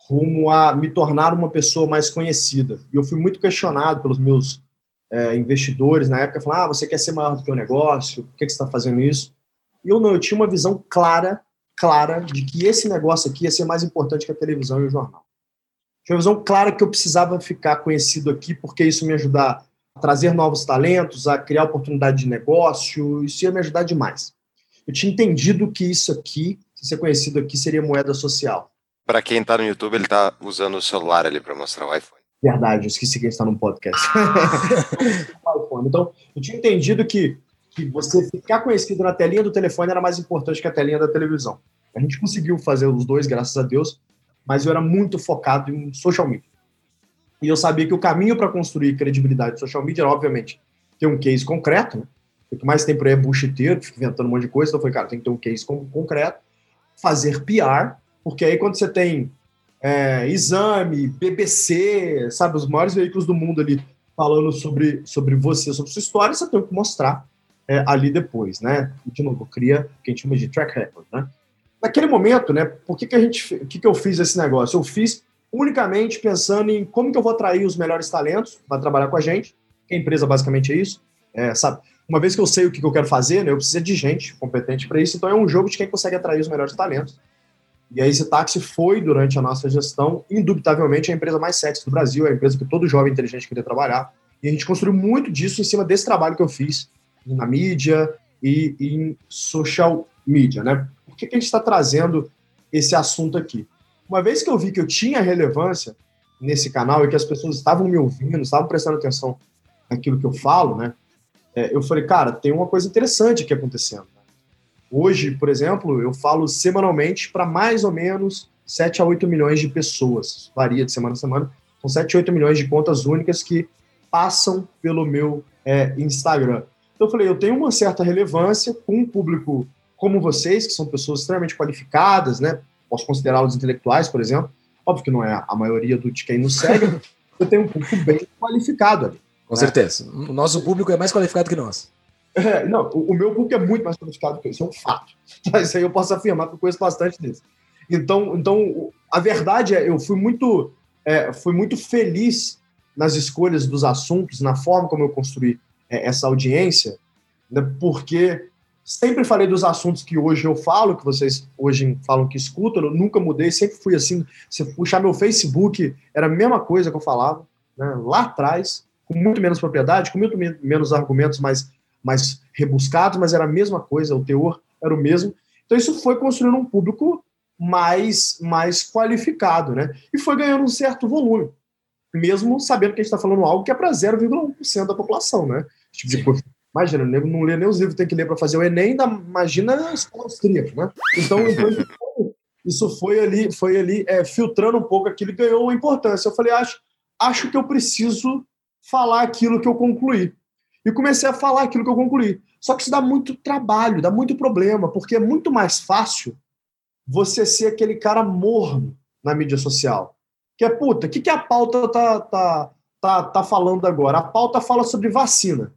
rumo a me tornar uma pessoa mais conhecida. E eu fui muito questionado pelos meus é, investidores na época, falando: ah, você quer ser maior do que o negócio? Por que, que você está fazendo isso? E eu não, eu tinha uma visão clara, clara, de que esse negócio aqui ia ser mais importante que a televisão e o jornal. Tinha uma visão clara que eu precisava ficar conhecido aqui, porque isso me ajudar a trazer novos talentos, a criar oportunidade de negócio, isso ia me ajudar demais. Eu tinha entendido que isso aqui, ser conhecido aqui, seria moeda social. Para quem está no YouTube, ele está usando o celular ali para mostrar o iPhone. Verdade, eu esqueci que está no podcast. *laughs* então, eu tinha entendido que, que você ficar conhecido na telinha do telefone era mais importante que a telinha da televisão. A gente conseguiu fazer os dois, graças a Deus, mas eu era muito focado em social media. E eu sabia que o caminho para construir credibilidade de social media era, obviamente, ter um case concreto, né? O que mais tem por aí é bullshiteiro, fica inventando um monte de coisa. Então eu falei, cara, tem que ter um case concreto, fazer PR, porque aí quando você tem é, exame, BBC, sabe, os maiores veículos do mundo ali falando sobre, sobre você, sobre sua história, você tem que mostrar é, ali depois, né? De novo, cria o que a gente chama de track record, né? Naquele momento, né, por que, que a gente, que, que eu fiz esse negócio? Eu fiz unicamente pensando em como que eu vou atrair os melhores talentos para trabalhar com a gente. A empresa basicamente é isso, é, sabe? Uma vez que eu sei o que, que eu quero fazer, né, eu preciso de gente competente para isso. Então é um jogo de quem consegue atrair os melhores talentos. E a Easy Taxi foi, durante a nossa gestão, indubitavelmente a empresa mais sexy do Brasil, a empresa que todo jovem inteligente queria trabalhar. E a gente construiu muito disso em cima desse trabalho que eu fiz na mídia e em social media, né? Que, que a gente está trazendo esse assunto aqui? uma vez que eu vi que eu tinha relevância nesse canal e que as pessoas estavam me ouvindo, estavam prestando atenção naquilo que eu falo, né? É, eu falei, cara, tem uma coisa interessante aqui acontecendo. Hoje, por exemplo, eu falo semanalmente para mais ou menos 7 a 8 milhões de pessoas. Varia de semana a semana. São 7 a 8 milhões de contas únicas que passam pelo meu é, Instagram. Então eu falei, eu tenho uma certa relevância com um público como vocês, que são pessoas extremamente qualificadas, né? Posso considerá-los intelectuais, por exemplo. Óbvio que não é a maioria do, de quem nos segue, *laughs* eu tenho um público bem qualificado ali. Com né? certeza. O nosso público é mais qualificado que nós. É, não, o, o, meu público é muito mais qualificado que eu, isso é um fato. Isso aí eu posso afirmar, porque eu conheço bastante deles. Então, então a verdade é, eu fui muito, é, fui muito feliz nas escolhas dos assuntos, na forma como eu construí é, essa audiência, né, porque sempre falei dos assuntos que hoje eu falo, que vocês hoje falam que escutam, eu nunca mudei, sempre fui assim. Se puxar meu Facebook, era a mesma coisa que eu falava, né, lá atrás, com muito menos propriedade, com muito menos argumentos mais, mais rebuscados, mas era a mesma coisa, o teor era o mesmo. Então isso foi construindo um público mais, mais qualificado, né? E foi ganhando um certo volume, mesmo sabendo que a gente está falando algo que é para 0,1% da população, né? Tipo de coisa. Imagina, não lê nem os livros tem que ler para fazer o Enem, da, imagina a escola austríaca, né? Então, então isso foi ali, foi ali é, filtrando um pouco aquilo e ganhou uma importância. Eu falei, acho, acho que eu preciso falar aquilo que eu concluí. E comecei a falar aquilo que eu concluí. Só que isso dá muito trabalho, dá muito problema, porque é muito mais fácil você ser aquele cara morno na mídia social. Que é, puta, o que, que a pauta tá, tá, tá, tá falando agora? A pauta fala sobre vacina.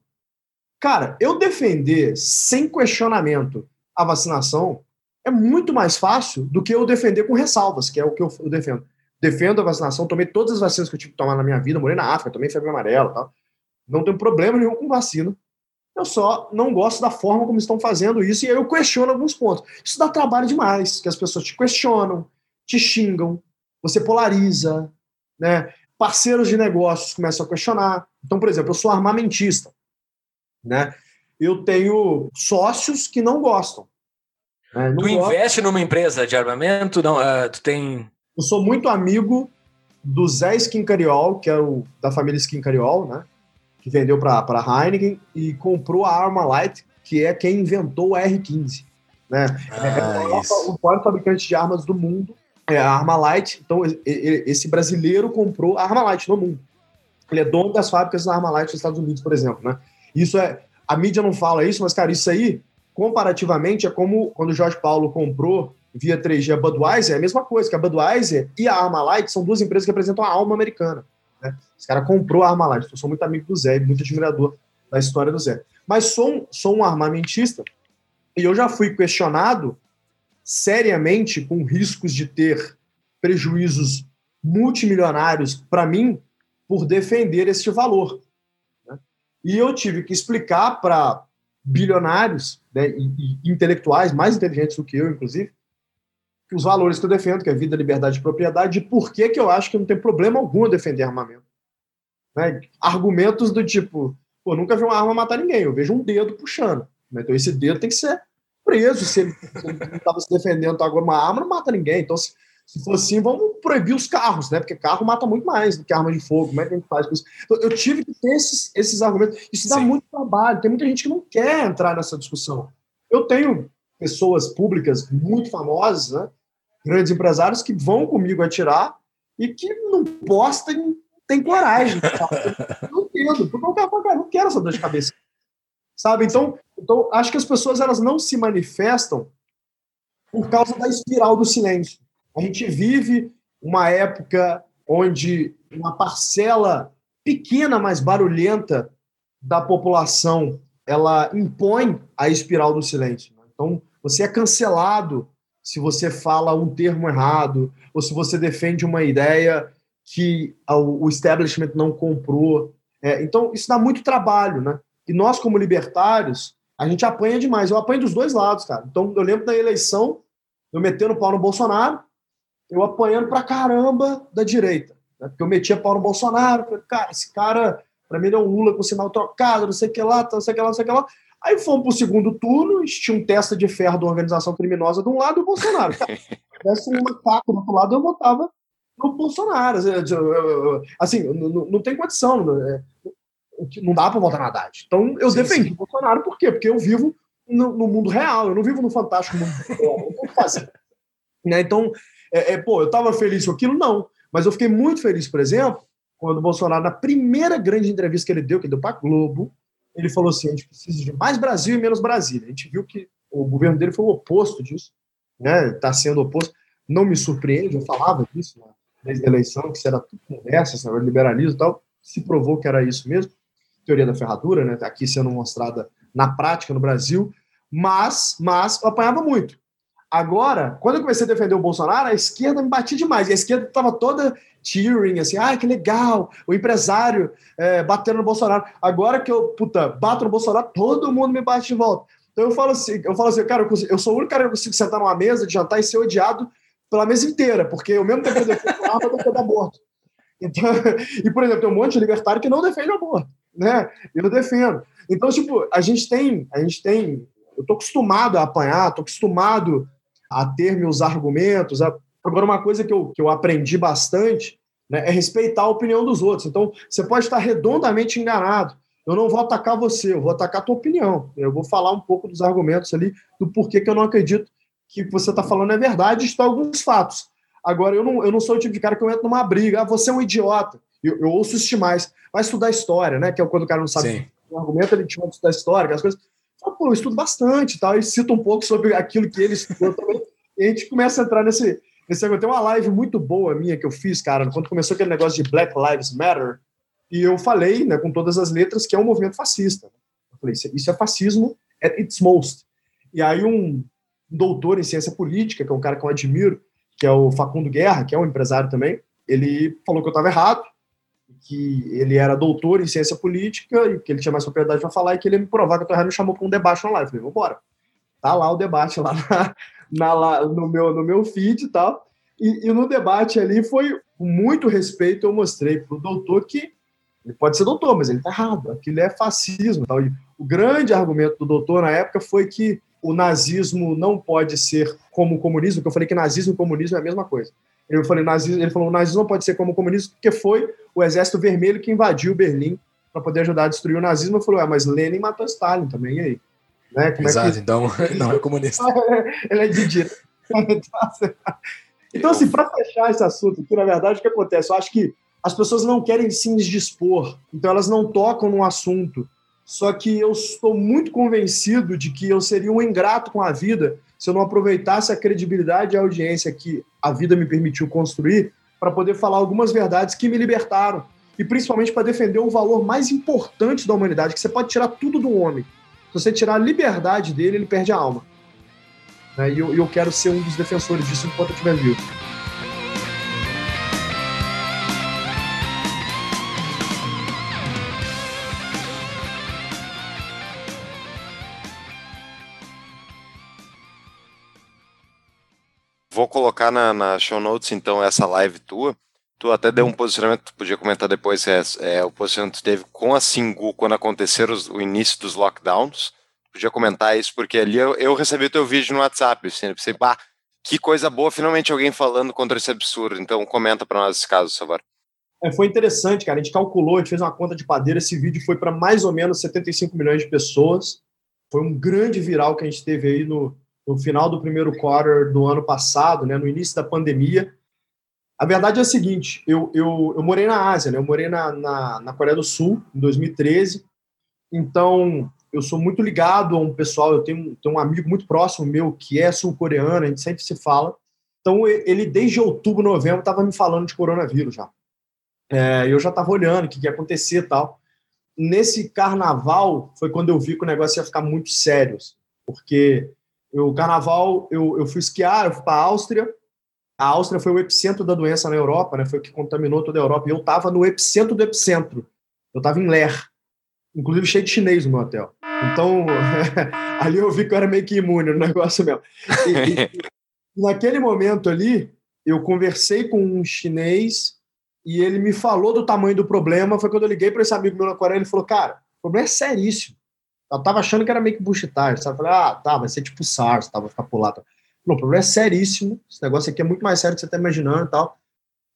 Cara, eu defender sem questionamento a vacinação é muito mais fácil do que eu defender com ressalvas, que é o que eu, defendo. Defendo a vacinação, tomei todas as vacinas que eu tive que tomar na minha vida, morei na África, tomei febre amarela tal. Não tenho problema nenhum com vacina. Eu só não gosto da forma como estão fazendo isso e aí eu questiono alguns pontos. Isso dá trabalho demais, que as pessoas te questionam, te xingam, você polariza, né? Parceiros de negócios começam a questionar. Então, por exemplo, eu sou armamentista, né? Eu tenho sócios que não gostam. Né? Não tu investe numa empresa de armamento? Não, uh, tu tem. Eu sou muito amigo do Zé Skincariol, que é o da família Skincariol, né? que vendeu para Heineken e comprou a Arma Light, que é quem inventou a R15. Né? Ah, é o maior fabricante de armas do mundo é a Arma Light. Então, esse brasileiro comprou a Arma Light no mundo. Ele é dono das fábricas da Arma Light nos Estados Unidos, por exemplo. Né? Isso é. A mídia não fala isso, mas, cara, isso aí, comparativamente, é como quando o Jorge Paulo comprou via 3G a Budweiser, é a mesma coisa, que a Budweiser e a Arma Light são duas empresas que representam a alma americana. Né? Esse cara comprou a Armalite. Eu sou muito amigo do Zé, muito admirador da história do Zé. Mas sou, sou um armamentista e eu já fui questionado seriamente com riscos de ter prejuízos multimilionários para mim por defender este valor. E eu tive que explicar para bilionários né, e, e, intelectuais mais inteligentes do que eu, inclusive, os valores que eu defendo, que é vida, liberdade e propriedade, e por que, que eu acho que não tem problema algum defender armamento. Né? Argumentos do tipo, pô, nunca vi uma arma matar ninguém, eu vejo um dedo puxando. Né? Então esse dedo tem que ser preso. Se ele, estava se defendendo agora uma arma, não mata ninguém. Então, se, se for assim, vamos proibir os carros, né? Porque carro mata muito mais do que arma de fogo. Como é que a gente faz com isso? Então, eu tive que ter esses, esses argumentos. Isso dá Sim. muito trabalho. Tem muita gente que não quer entrar nessa discussão. Eu tenho pessoas públicas muito famosas, né? grandes empresários que vão comigo atirar e que não postem, tem coragem. *laughs* Sabe? não entendo, porque eu cara, não quero essa dor de cabeça. Sabe? Então, então, acho que as pessoas elas não se manifestam por causa da espiral do silêncio. A gente vive uma época onde uma parcela pequena, mas barulhenta da população ela impõe a espiral do silêncio. Então, você é cancelado se você fala um termo errado, ou se você defende uma ideia que o establishment não comprou. É, então, isso dá muito trabalho, né? E nós, como libertários, a gente apanha demais. Eu apanho dos dois lados, cara. Então, eu lembro da eleição, eu metendo pau no Bolsonaro, eu apanhando pra caramba da direita. Né? Porque eu metia pau no Bolsonaro, falei, cara, esse cara, pra mim, ele é um Lula com sinal trocado, não sei o que lá, não sei o que lá, não sei o que lá. Aí fomos para o segundo turno, tinha um testa de ferro uma organização criminosa de um lado e o Bolsonaro. Se tivesse um macaco do outro lado, eu votava no Bolsonaro. Assim, não, não tem condição. Não, não dá para votar na Haddad. Então eu sim, defendi sim. o Bolsonaro, por quê? Porque eu vivo no, no, mundo real, eu não vivo no fantástico mundo real. Né? Então, é, é, pô, eu estava feliz com aquilo? Não. Mas eu fiquei muito feliz, por exemplo, quando o Bolsonaro, na primeira grande entrevista que ele deu, que ele deu para Globo, ele falou assim: a gente precisa de mais Brasil e menos Brasília. A gente viu que o governo dele foi o oposto disso, né? Está sendo oposto. Não me surpreende, eu falava disso né? desde a eleição, que isso era tudo conversa, esse liberalismo e tal. Se provou que era isso mesmo. Teoria da ferradura, né? Tá aqui sendo mostrada na prática no Brasil. Mas, mas apanhava muito. Agora, quando eu comecei a defender o Bolsonaro, a esquerda me batia demais. E a esquerda estava toda cheering, assim, ah, que legal, o empresário é, batendo no Bolsonaro. Agora que eu, puta, bato no Bolsonaro, todo mundo me bate de volta. Então eu falo assim, eu falo assim, cara, eu, consigo, eu sou o único cara que consigo sentar numa mesa de jantar e ser odiado pela mesa inteira, porque eu mesmo tempo que eu defendo arma, eu defendo aborto. Então, *laughs* e, por exemplo, tem um monte de libertário que não defende aborto, né? Eu defendo. Então, tipo, a gente tem, a gente tem, eu tô acostumado a apanhar, tô acostumado a ter meus argumentos. A... Agora, uma coisa que eu, que eu aprendi bastante né, é respeitar a opinião dos outros. Então, você pode estar redondamente enganado. Eu não vou atacar você, eu vou atacar a tua opinião. Eu vou falar um pouco dos argumentos ali, do porquê que eu não acredito que você está falando é verdade, estão alguns fatos. Agora, eu não, eu não sou o tipo de cara que eu entro numa briga. Ah, você é um idiota. Eu, eu ouço isso demais. Vai estudar história, né? Que é quando o cara não sabe o argumento, ele te manda estudar história, aquelas coisas pô, eu estudo bastante tal, e cito um pouco sobre aquilo que ele *laughs* estudou também. E a gente começa a entrar nesse, nesse Tem uma live muito boa minha que eu fiz, cara, quando começou aquele negócio de Black Lives Matter, e eu falei, né, com todas as letras, que é um movimento fascista. Eu falei, isso é fascismo at its most. E aí um doutor em ciência política, que é um cara que eu admiro, que é o Facundo Guerra, que é um empresário também, ele falou que eu estava errado, que ele era doutor em ciência política e que ele tinha mais propriedade para falar e que ele me provar que tô errado me chamou para um debate online. Eu falei, vambora. Tá lá o debate lá, na, na, no, meu, no meu feed e tal. E, e no debate ali foi com muito respeito eu mostrei para o doutor que ele pode ser doutor, mas ele está errado. Aquilo é fascismo. Tal. E o grande argumento do doutor na época foi que o nazismo não pode ser como o comunismo, que eu falei que nazismo e comunismo é a mesma coisa. Eu falei, nazismo, ele falou, o nazismo não pode ser como o comunismo, porque foi o exército vermelho que invadiu Berlim para poder ajudar a destruir o nazismo. Eu falei, mas Lenin matou Stalin também, e aí? Né? Exato, é que... então *laughs* não é comunista. *laughs* ele é de dito. então, assim, para fechar esse assunto aqui, na verdade, o que acontece? Eu acho que as pessoas não querem se indispor, então elas não tocam no assunto. Só que eu estou muito convencido de que eu seria um ingrato com a vida se eu não aproveitasse a credibilidade e a audiência que a vida me permitiu construir para poder falar algumas verdades que me libertaram e principalmente para defender o valor mais importante da humanidade, que você pode tirar tudo do homem. Se você tirar a liberdade dele, ele perde a alma. Né? E eu, quero ser um dos defensores disso enquanto eu estiver vivo. Vou colocar na, na show notes, então, essa live tua. Tu até deu um posicionamento, tu podia comentar depois, é, é, o posicionamento que teve com a Singu quando aconteceram os, o início dos lockdowns. Podia comentar isso, porque ali eu, eu recebi o teu vídeo no WhatsApp, assim, eu pensei, bah, que coisa boa, finalmente alguém falando contra esse absurdo. Então, comenta para nós esse caso, favor. É, foi interessante, cara. A gente calculou, a gente fez uma conta de padeira. Esse vídeo foi para mais ou menos 75 milhões de pessoas. Foi um grande viral que a gente teve aí no, no final do primeiro quarter do ano passado, né, no início da pandemia. A verdade é a seguinte: eu, eu, eu morei na Ásia, né, eu morei na, na, na Coreia do Sul, em 2013. Então, eu sou muito ligado a um pessoal. Eu tenho, tenho um amigo muito próximo meu que é sul-coreano, a gente sempre se fala. Então, ele, desde outubro, novembro, estava me falando de coronavírus já. É, eu já estava olhando o que, que ia acontecer e tal. Nesse carnaval foi quando eu vi que o negócio ia ficar muito sério, assim, porque o carnaval, eu, eu fui esquiar, eu fui para a Áustria. A Áustria foi o epicentro da doença na Europa, né? Foi o que contaminou toda a Europa. E eu estava no epicentro do epicentro. Eu estava em Ler, inclusive cheio de chinês no meu hotel. Então, *laughs* ali eu vi que eu era meio que imune no negócio mesmo. E, *laughs* e, naquele momento ali, eu conversei com um chinês e ele me falou do tamanho do problema. Foi quando eu liguei para esse amigo meu na Coreia. Ele falou: Cara, o problema é seríssimo Eu tava achando que era meio que bullshitagem, sabe? Falei, ah, tá, vai ser tipo SARS, tá, vai ficar por lá. Tá. Não, o problema é seríssimo. Esse negócio aqui é muito mais sério do que você tá imaginando e tal.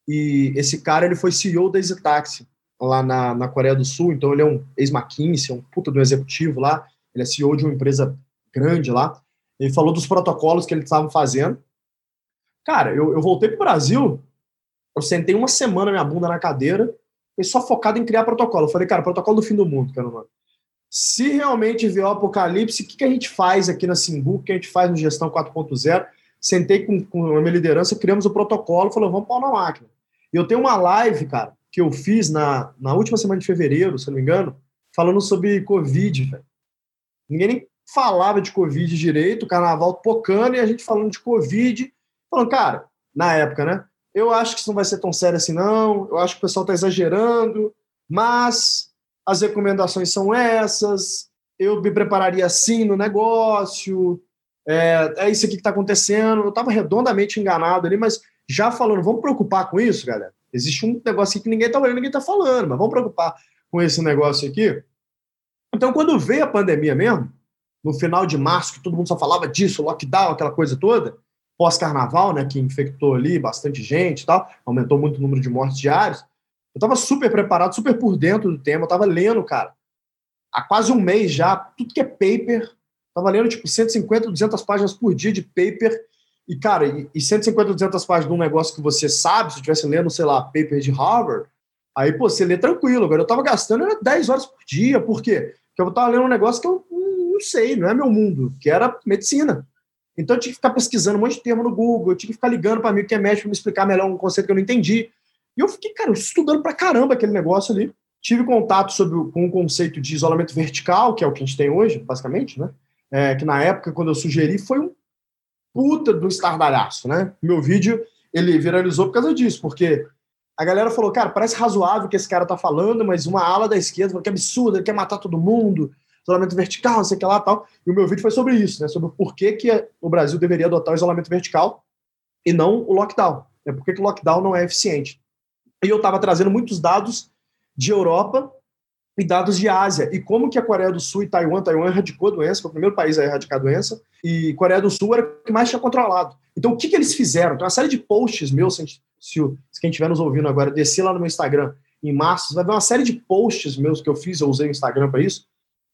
E esse cara, ele foi CEO da Easy Taxi, lá na, na Coreia do Sul. Então, ele é um ex-McKinsey, um puta do executivo lá. Ele é CEO de uma empresa grande lá. Ele falou dos protocolos que eles estavam fazendo. Cara, eu, eu voltei pro Brasil, eu sentei uma semana minha bunda na cadeira, e só focado em criar protocolo. Eu falei, cara, protocolo do fim do mundo, cara, mano. Se realmente vier o apocalipse, o que, que a gente faz aqui na Simbu, o que a gente faz no Gestão 4.0? Sentei com, com a minha liderança, criamos o protocolo, falou, vamos pau na máquina. E eu tenho uma live, cara, que eu fiz na, na última semana de fevereiro, se não me engano, falando sobre Covid, velho. Ninguém nem falava de Covid direito, carnaval tocando e a gente falando de Covid, falando, cara, na época, né? Eu acho que isso não vai ser tão sério assim, não. Eu acho que o pessoal está exagerando, mas as recomendações são essas. Eu me prepararia assim no negócio. É, é isso aqui que está acontecendo. Eu estava redondamente enganado ali, mas já falando, vamos preocupar com isso, galera. Existe um negócio aqui que ninguém está olhando, ninguém está falando, mas vamos preocupar com esse negócio aqui. Então, quando veio a pandemia mesmo, no final de março, que todo mundo só falava disso, lockdown, aquela coisa toda, pós-carnaval, né, que infectou ali bastante gente e tal, aumentou muito o número de mortes diárias. Eu estava super preparado, super por dentro do tema, eu estava lendo, cara, há quase um mês já, tudo que é paper, estava lendo tipo 150, 200 páginas por dia de paper, e cara, e, 150, 200 páginas de um negócio que você sabe, se eu estivesse lendo, sei lá, paper de Harvard, aí, pô, você lê tranquilo. Agora, eu estava gastando era 10 horas por dia, por quê? Porque eu estava lendo um negócio que eu não sei, não é meu mundo, que era medicina. Então eu tinha que ficar pesquisando um monte de termo no Google, eu tinha que ficar ligando para mim que é médico me explicar melhor um conceito que eu não entendi. E eu fiquei, cara, estudando para caramba aquele negócio ali. Tive contato sobre, com o conceito de isolamento vertical, que é o que a gente tem hoje, basicamente, né? É, que na época, quando eu sugeri, foi um puta do estardalhaço, né? Meu vídeo, ele viralizou por causa disso, porque a galera falou, cara, parece razoável o que esse cara tá falando, mas uma ala da esquerda falou que absurdo, ele quer matar todo mundo, isolamento vertical, não sei o que lá tal. E o meu vídeo foi sobre isso, né? Sobre por que, que o Brasil deveria adotar o isolamento vertical e não o lockdown. Né? Por que o lockdown não é eficiente? E eu estava trazendo muitos dados de Europa e dados de Ásia. E como que a Coreia do Sul e Taiwan, Taiwan erradicou a doença, foi o primeiro país a erradicar a doença, e Coreia do Sul era o que mais tinha controlado. Então, o que, que eles fizeram? Tem uma série de posts meus, se, se, se quem estiver nos ouvindo agora, descer lá no meu Instagram, em março, vai ver uma série de posts meus que eu fiz, eu usei o Instagram para isso,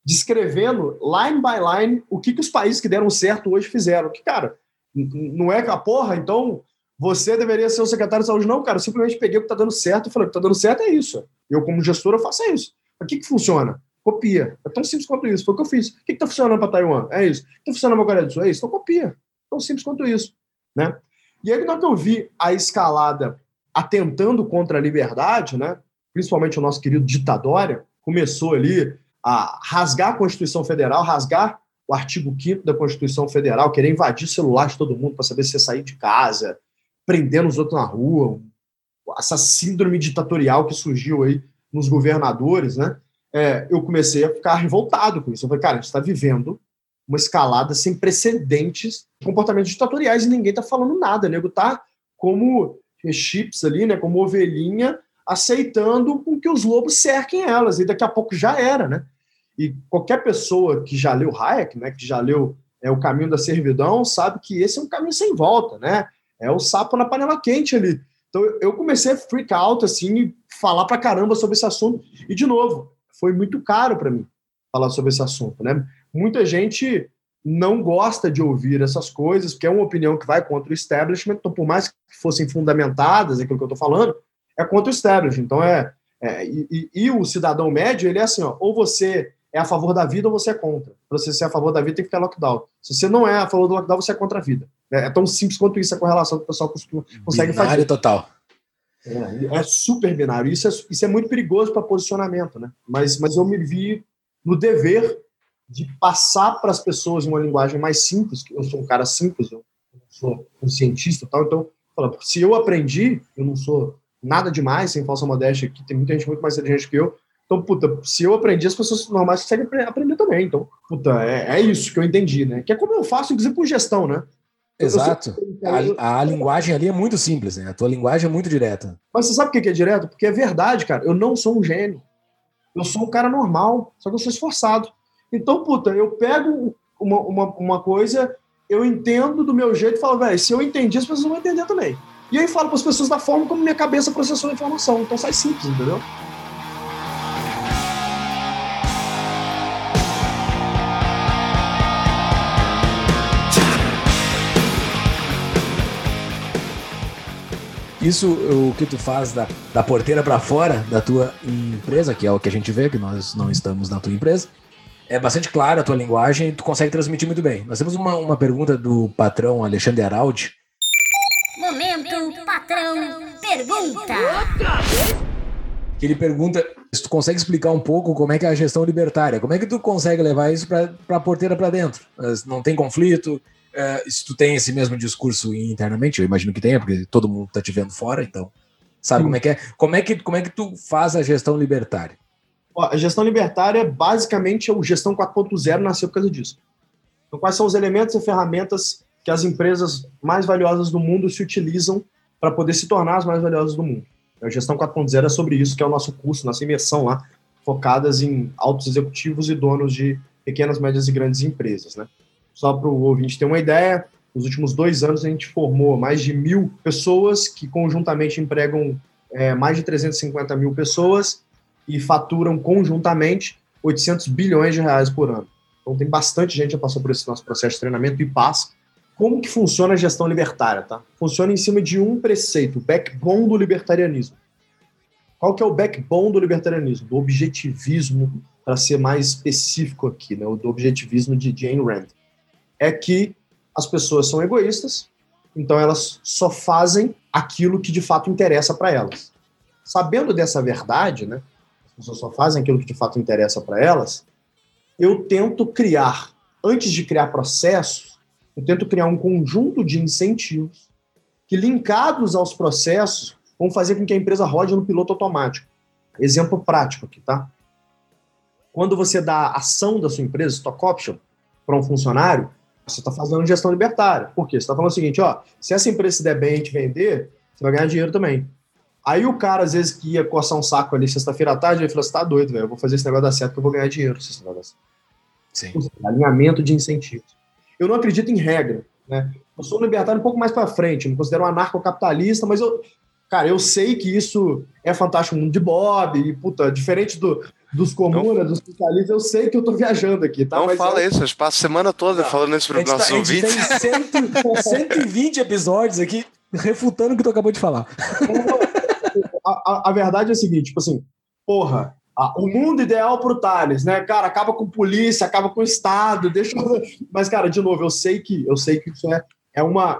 descrevendo line by line o que, que os países que deram certo hoje fizeram. Que, cara, não é que a porra, então você deveria ser o secretário de saúde. Não, cara, eu simplesmente peguei o que está dando certo e falei, o que está dando certo é isso. Eu, como gestor, eu faço isso. O que, que funciona? Copia. É tão simples quanto isso. Foi o que eu fiz. O que está funcionando para Taiwan? É isso. O que está funcionando para Coreia do Sul? É isso. Então copia. Tão simples quanto isso. Né? E aí, na hora que eu vi a escalada atentando contra a liberdade, né? principalmente o nosso querido ditadória, começou ali a rasgar a Constituição Federal, rasgar o artigo 5 da Constituição Federal, querer invadir o celular de todo mundo para saber se sair de casa, prendendo os outros na rua, essa síndrome ditatorial que surgiu aí nos governadores, né? É, eu comecei a ficar revoltado com isso. Eu falei, cara, a gente está vivendo uma escalada sem precedentes de comportamentos ditatoriais e ninguém está falando nada. O nego tá como chips ali, né? Como ovelhinha aceitando com que os lobos cerquem elas, e daqui a pouco já era, né? E qualquer pessoa que já leu Hayek, né, que já leu é, O Caminho da Servidão, sabe que esse é um caminho sem volta, né? É o sapo na panela quente ali. Então eu comecei a freak out, assim, falar pra caramba sobre esse assunto. E, de novo, foi muito caro para mim falar sobre esse assunto, né? Muita gente não gosta de ouvir essas coisas, porque é uma opinião que vai contra o establishment, então por mais que fossem fundamentadas, aquilo que eu estou falando, é contra o establishment. Então, é, é e, e, o cidadão médio, ele é assim, ó, ou você é a favor da vida ou você é contra. Para você ser a favor da vida, tem que ter lockdown. Se você não é a favor do lockdown, você é contra a vida. É, é tão simples quanto isso a correlação que o pessoal costuma, consegue binário fazer. total. É, é, super binário. Isso é, isso é muito perigoso para posicionamento, né? Mas, mas eu me vi no dever de passar para as pessoas uma linguagem mais simples, que eu sou um cara simples, eu sou um cientista tal, então, se eu aprendi, eu não sou nada demais, sem falsa modéstia, que tem muita gente muito mais inteligente que eu. Então, puta, se eu aprendi, as pessoas normais conseguem aprender também. Então, puta, é, é isso que eu entendi, né? Que é como eu faço, inclusive, com gestão, né? Exato. A, a, linguagem ali é muito simples, né? A tua linguagem é muito direta. Mas você sabe por que é direto? Porque é verdade, cara. Eu não sou um gênio. Eu sou um cara normal, só que eu sou esforçado. Então, puta, eu pego uma, uma, uma coisa, eu entendo do meu jeito e falo, velho, se eu entendi, as pessoas vão entender também. E aí falo para as pessoas da forma como minha cabeça processou a informação. Então sai simples, entendeu? Isso, o que tu faz da, da porteira para fora da tua empresa, que é o que a gente vê, que nós não estamos na tua empresa, é bastante clara a tua linguagem e tu consegue transmitir muito bem. Nós temos uma, uma pergunta do patrão Alexandre Araldi. Momento patrão pergunta. Que ele pergunta se tu consegue explicar um pouco como é que é a gestão libertária. Como é que tu consegue levar isso para a porteira para dentro? Não tem conflito? Uh, se tu tem esse mesmo discurso internamente, eu imagino que tenha, porque todo mundo está te vendo fora, então sabe como é que é? Como é que, como é que tu faz a gestão libertária? a gestão libertária, basicamente, é o gestão 4.0 nasceu por causa disso. Então, quais são os elementos e ferramentas que as empresas mais valiosas do mundo se utilizam para poder se tornar as mais valiosas do mundo? A gestão 4.0 é sobre isso, que é o nosso curso, nossa imersão lá, focadas em altos executivos e donos de pequenas, médias e grandes empresas, né? Só para o ouvinte ter uma ideia, nos últimos dois anos a gente formou mais de mil pessoas que conjuntamente empregam é, mais de 350 mil pessoas e faturam conjuntamente 800 bilhões de reais por ano. Então tem bastante gente que passou por esse nosso processo de treinamento e passa. Como que funciona a gestão libertária, tá? Funciona em cima de um preceito, o backbone do libertarianismo. Qual que é o backbone do libertarianismo? Do objetivismo, para ser mais específico aqui, né? do objetivismo de Jane Rand é que as pessoas são egoístas, então elas só fazem aquilo que de fato interessa para elas. Sabendo dessa verdade, né, as pessoas só fazem aquilo que de fato interessa para elas, eu tento criar, antes de criar processos, eu tento criar um conjunto de incentivos que, linkados aos processos, vão fazer com que a empresa rode no piloto automático. Exemplo prático aqui, tá? Quando você dá ação da sua empresa, stock option, para um funcionário, você está fazendo gestão libertária. Por quê? Você está falando o seguinte, ó, se essa empresa se der bem e te vender, você vai ganhar dinheiro também. Aí o cara, às vezes, que ia coçar um saco ali sexta-feira à tarde, ele falou assim, tá doido, velho, eu vou fazer esse negócio dar certo que eu vou ganhar dinheiro se esse negócio Sim. Alinhamento de incentivos. Eu não acredito em regra, né? Eu sou um libertário um pouco mais para frente, me considero um anarcocapitalista, mas eu, cara, eu sei que isso é fantástico mundo de Bob, e, puta, diferente do, dos comunas, dos socialistas, eu sei que eu tô viajando aqui, tá? Não Mas fala é... isso, eu passo a semana toda não, falando isso para os nossos tá, ouvintes. A gente tem 120 *laughs* episódios aqui refutando o que tu acabou de falar. *laughs* A, a, a verdade é a seguinte, tipo assim, porra, o mundo ideal pro Thales, né? Cara, acaba com polícia, acaba com o Estado, deixa. Mas, cara, de novo, eu sei que eu sei que isso é, é uma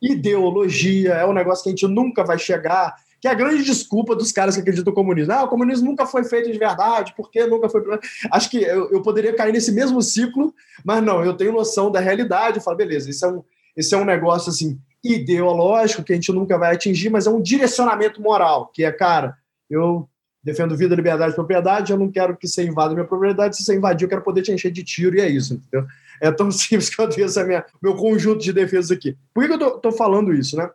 ideologia, é um negócio que a gente nunca vai chegar que é a grande desculpa dos caras que acreditam no comunismo. Ah, o comunismo nunca foi feito de verdade, por que nunca foi. Acho que eu, eu poderia cair nesse mesmo ciclo, mas não, eu tenho noção da realidade. Eu falo, beleza, isso é um, esse é um negócio assim ideológico que a gente nunca vai atingir, mas é um direcionamento moral, que é, cara, eu defendo vida, liberdade e propriedade, eu não quero que você invada minha propriedade, se você invadir, eu quero poder te encher de tiro, e é isso, entendeu? É tão *laughs* simples que eu tenho esse meu conjunto de defesas aqui. Por que, que eu tô, tô falando isso, né?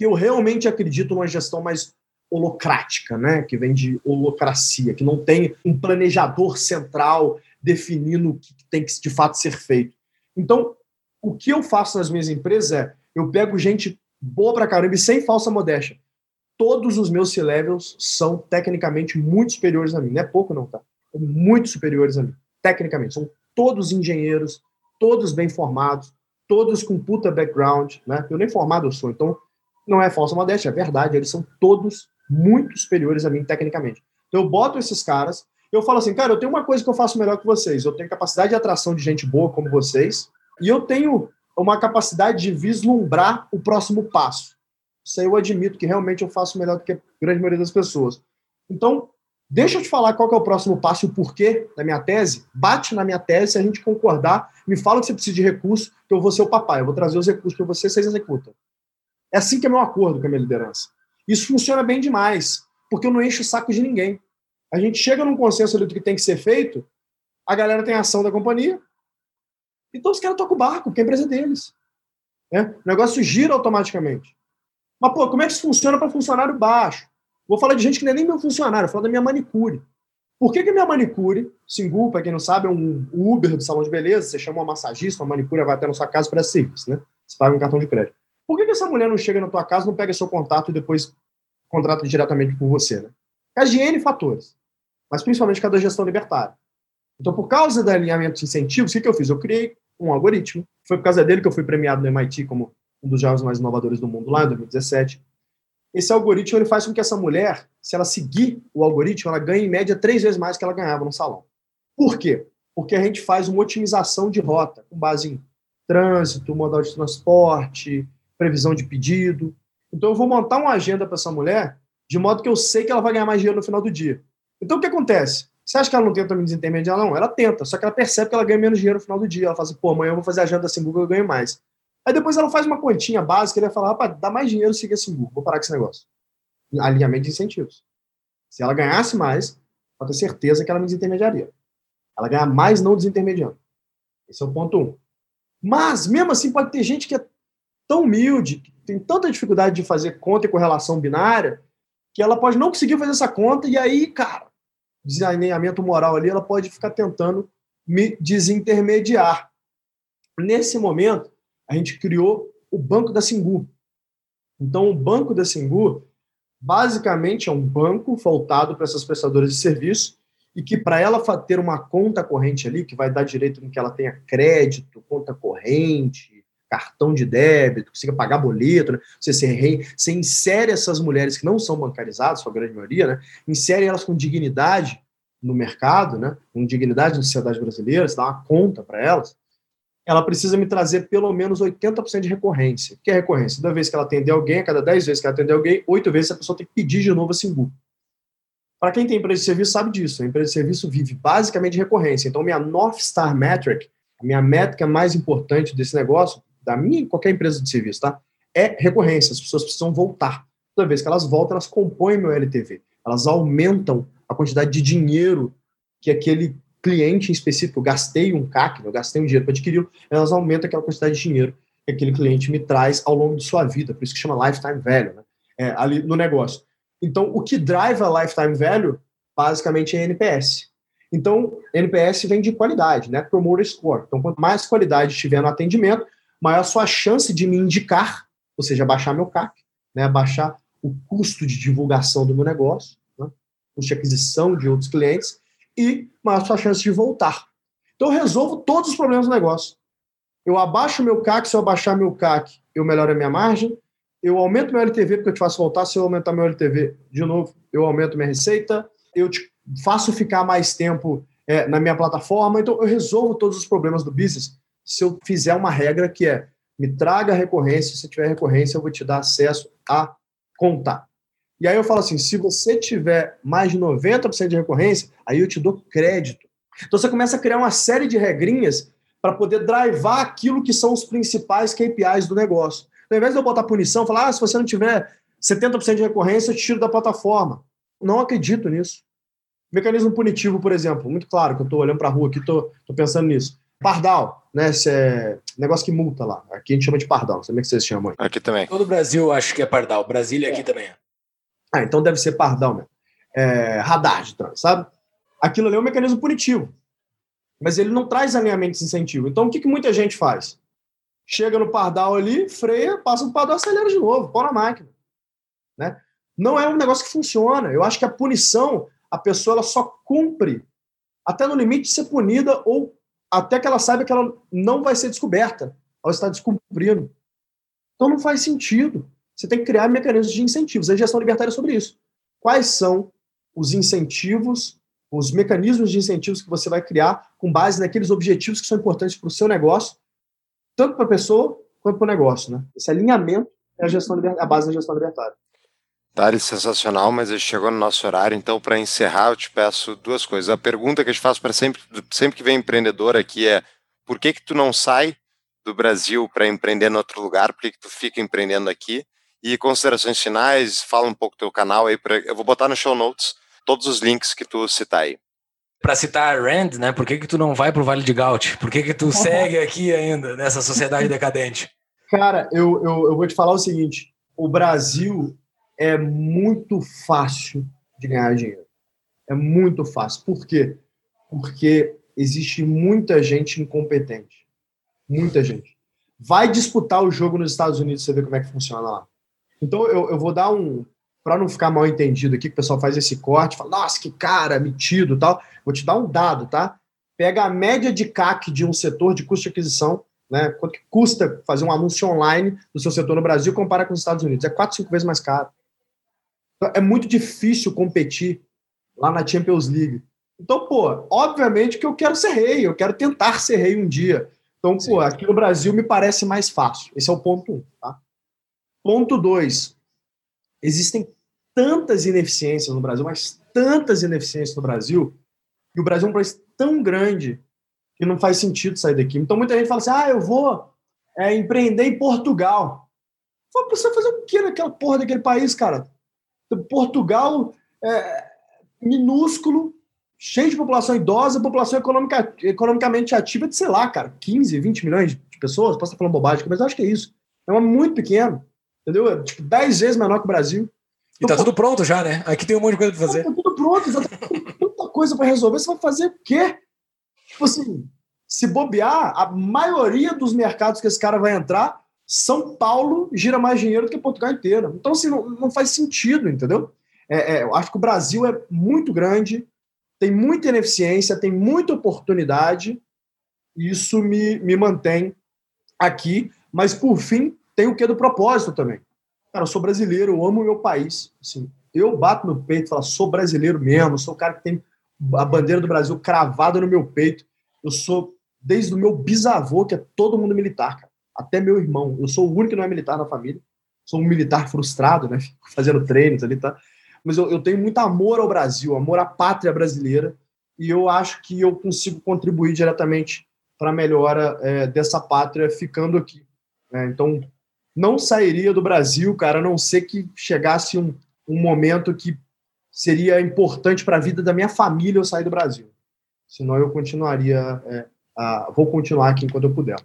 Que eu realmente acredito numa gestão mais holocrática, né? que vem de holocracia, que não tem um planejador central definindo o que tem que de fato ser feito. Então, o que eu faço nas minhas empresas é eu pego gente boa pra caramba e sem falsa modéstia. Todos os meus C-levels são tecnicamente muito superiores a mim. Não é pouco, não, tá? Muito superiores a mim, tecnicamente. São todos engenheiros, todos bem formados, todos com puta background, né? Eu nem formado eu sou, então não é falsa modéstia, é verdade, eles são todos muito superiores a mim tecnicamente. Então eu boto esses caras, eu falo assim, cara, eu tenho uma coisa que eu faço melhor que vocês, eu tenho capacidade de atração de gente boa como vocês, e eu tenho uma capacidade de vislumbrar o próximo passo. Isso aí eu admito que realmente eu faço melhor do que a grande maioria das pessoas. Então, deixa eu te falar qual é o próximo passo e o porquê da minha tese, bate na minha tese, se a gente concordar, me fala que você precisa de recurso, que eu vou ser o papai, eu vou trazer os recursos para você, vocês executam. É assim que é meu acordo com a minha liderança. Isso funciona bem demais, porque eu não encho o saco de ninguém. A gente chega num consenso do que tem que ser feito, a galera tem a ação da companhia, então os caras tocam o barco, porque a empresa é deles. Né? O negócio gira automaticamente. Mas, pô, como é que isso funciona para funcionário baixo? Vou falar de gente que não é nem meu funcionário, vou falar da minha manicure. Por que, que minha manicure, Singu, para quem não sabe, é um Uber do salão de beleza, você chama uma massagista, uma manicure vai até na sua casa para serviço, né? Você paga um cartão de crédito. Por que, que essa mulher não chega na tua casa, não pega seu contato e depois contrata diretamente com você, né? Causa de N fatores, mas principalmente por causa da gestão libertária. Então, por causa do alinhamento de incentivos, o que, que eu fiz? Eu criei um algoritmo. Foi por causa dele que eu fui premiado no MIT como um dos jovens mais inovadores do mundo lá em 2017. Esse algoritmo ele faz com que essa mulher, se ela seguir o algoritmo, ela ganhe em média três vezes mais que ela ganhava no salão. Por quê? Porque a gente faz uma otimização de rota com base em trânsito, modal de transporte, previsão de pedido. Então, eu vou montar uma agenda para essa mulher de modo que eu sei que ela vai ganhar mais dinheiro no final do dia. Então, o que acontece? Você acha que ela não tenta me desintermediar? Não, ela tenta, só que ela percebe que ela ganha menos dinheiro no final do dia. Ela fala assim, pô, amanhã eu vou fazer a agenda assim, Google, eu ganho mais. Aí depois ela faz uma continha básica ele fala, rapaz, dá mais dinheiro seguir assim, Google, vou parar com esse negócio. Alinhamento de incentivos. Se ela ganhasse mais, pode ter certeza que ela me desintermediaria. Ela ganha mais não desintermediando. Esse é o ponto um. Mas, mesmo assim, pode ter gente que é tão humilde, que tem tanta dificuldade de fazer conta e correlação binária, que ela pode não conseguir fazer essa conta, e aí, cara, desalinhamento moral ali, ela pode ficar tentando me desintermediar. Nesse momento, a gente criou o Banco da Singu. Então, o Banco da Singu, basicamente, é um banco voltado para essas prestadoras de serviço e que, para ela ter uma conta corrente ali, que vai dar direito em que ela tenha crédito, conta corrente, cartão de débito, consiga pagar boleto, né? você, se re... você insere essas mulheres que não são bancarizadas, sua grande maioria, né? insere elas com dignidade no mercado, né? com dignidade na sociedade brasileira, você dá uma conta para elas, ela precisa me trazer pelo menos 80% de recorrência. O que é recorrência? Toda vez que ela atender alguém, a cada 10 vezes que ela atender alguém, 8 vezes a pessoa tem que pedir de novo a Singu. Para quem tem empresa de serviço, sabe disso. A empresa de serviço vive basicamente de recorrência. Então, minha North Star Metric, a minha métrica mais importante desse negócio, da minha qualquer empresa de serviço, tá? É recorrência. As pessoas precisam voltar. Toda vez que elas voltam, elas compõem meu LTV. Elas aumentam a quantidade de dinheiro que aquele cliente em específico, eu gastei um CAC, eu gastei um dinheiro para adquirir, elas aumentam aquela quantidade de dinheiro que aquele cliente me traz ao longo de sua vida. Por isso que chama lifetime value, né? É, ali no negócio. Então, o que drive a lifetime value, basicamente, é NPS. Então, NPS vem de qualidade, né? Promoter Score. Então, quanto mais qualidade tiver no atendimento, maior sua chance de me indicar, ou seja, baixar meu CAC, né, baixar o custo de divulgação do meu negócio, né, custo de aquisição de outros clientes, e maior sua chance de voltar. Então, eu resolvo todos os problemas do negócio. Eu abaixo meu CAC, se eu abaixar meu CAC, eu melhoro a minha margem, eu aumento meu LTV porque eu te faço voltar, se eu aumentar meu LTV de novo, eu aumento minha receita, eu te faço ficar mais tempo é, na minha plataforma, então eu resolvo todos os problemas do business se eu fizer uma regra que é me traga recorrência, se tiver recorrência, eu vou te dar acesso a contar. E aí eu falo assim, se você tiver mais de 90% de recorrência, aí eu te dou crédito. Então você começa a criar uma série de regrinhas para poder drivar aquilo que são os principais KPIs do negócio. Então, ao invés de eu botar punição, falar, ah, se você não tiver 70% de recorrência, eu te tiro da plataforma. Não acredito nisso. Mecanismo punitivo, por exemplo, muito claro que eu estou olhando para a rua aqui, estou pensando nisso. Pardal, né? Esse é negócio que multa lá. Aqui a gente chama de pardal. Não sei como é que vocês chamam. Aqui também. Todo o Brasil acho que é pardal. Brasília é. aqui também é. Ah, então deve ser pardal mesmo. É, radar de trânsito, sabe? Aquilo ali é um mecanismo punitivo. Mas ele não traz alinhamento de incentivo. Então o que, que muita gente faz? Chega no pardal ali, freia, passa no pardal, acelera de novo, põe na máquina. Né? Não é um negócio que funciona. Eu acho que a punição, a pessoa ela só cumpre até no limite de ser punida ou até que ela saiba que ela não vai ser descoberta. Ela está descumprindo. Então não faz sentido. Você tem que criar mecanismos de incentivos. A gestão libertária é sobre isso. Quais são os incentivos, os mecanismos de incentivos que você vai criar com base naqueles objetivos que são importantes para o seu negócio, tanto para a pessoa quanto para o negócio. Né? Esse alinhamento é a, gestão a base da gestão libertária. Dari, sensacional, mas a gente chegou no nosso horário, então para encerrar eu te peço duas coisas. A pergunta que a gente faz para sempre, sempre que vem empreendedor aqui é por que que tu não sai do Brasil para empreender em outro lugar? Por que que tu fica empreendendo aqui? E considerações finais, fala um pouco do teu canal aí, pra, eu vou botar no show notes todos os links que tu citar aí. Para citar a Rand, né, por que que tu não vai para o Vale de Gaut? Por que que tu *laughs* segue aqui ainda, nessa sociedade decadente? Cara, eu, eu, eu vou te falar o seguinte, o Brasil é muito fácil de ganhar dinheiro. É muito fácil. Por quê? Porque existe muita gente incompetente. Muita gente. Vai disputar o jogo nos Estados Unidos, você vê como é que funciona lá. Então, eu, eu vou dar um. Para não ficar mal entendido aqui, que o pessoal faz esse corte, fala, nossa, que cara, metido tal. Vou te dar um dado, tá? Pega a média de CAC de um setor de custo de aquisição, né? Quanto que custa fazer um anúncio online do seu setor no Brasil, compara com os Estados Unidos. É quatro, cinco vezes mais caro. Então, é muito difícil competir lá na Champions League. Então, pô, obviamente que eu quero ser rei, eu quero tentar ser rei um dia. Então, Sim. pô, aqui no Brasil me parece mais fácil. Esse é o ponto um, tá? Ponto dois. Existem tantas ineficiências no Brasil, mas tantas ineficiências no Brasil, que o Brasil é um país tão grande que não faz sentido sair daqui. Então, muita gente fala assim, ah, eu vou é, empreender em Portugal. Fala, você fazer o quê naquela porra daquele país, cara? Portugal é minúsculo, cheio de população idosa, população economica, economicamente ativa de, sei lá, cara, 15, 20 milhões de pessoas. Posso estar falando bobagem, mas acho que é isso. É uma muito pequeno, entendeu? É, tipo, 10 vezes menor que o Brasil. E tá tudo pronto já, né? Aqui tem um monte de coisa para fazer. Tá tudo pronto, já tá tanta coisa para resolver. Você vai fazer o quê? Tipo assim, se bobear, a maioria dos mercados que esse cara vai entrar, São Paulo gira mais dinheiro do que Portugal inteiro. Então, assim, não, não faz sentido, entendeu? É, é, eu acho que o Brasil é muito grande, tem muita ineficiência, tem muita oportunidade, isso me, me mantém aqui, mas por fim, tem o que do propósito também. Cara, eu sou brasileiro, eu amo o meu país. Assim, eu bato no peito e falo, sou brasileiro mesmo, sou o cara que tem a bandeira do Brasil cravada no meu peito. Eu sou, desde o meu bisavô, que é todo mundo militar, cara, até meu irmão. Eu sou o único que não é militar na família. Sou um militar frustrado, né? Fico *laughs* fazendo treinos ali, tá? mas eu, eu tenho muito amor ao Brasil, amor à pátria brasileira, e eu acho que eu consigo contribuir diretamente para a melhora é, dessa pátria ficando aqui. Né? Então, não sairia do Brasil, cara, a não ser que chegasse um, um momento que seria importante para a vida da minha família eu sair do Brasil. Senão eu continuaria, é, a, vou continuar aqui enquanto eu puder.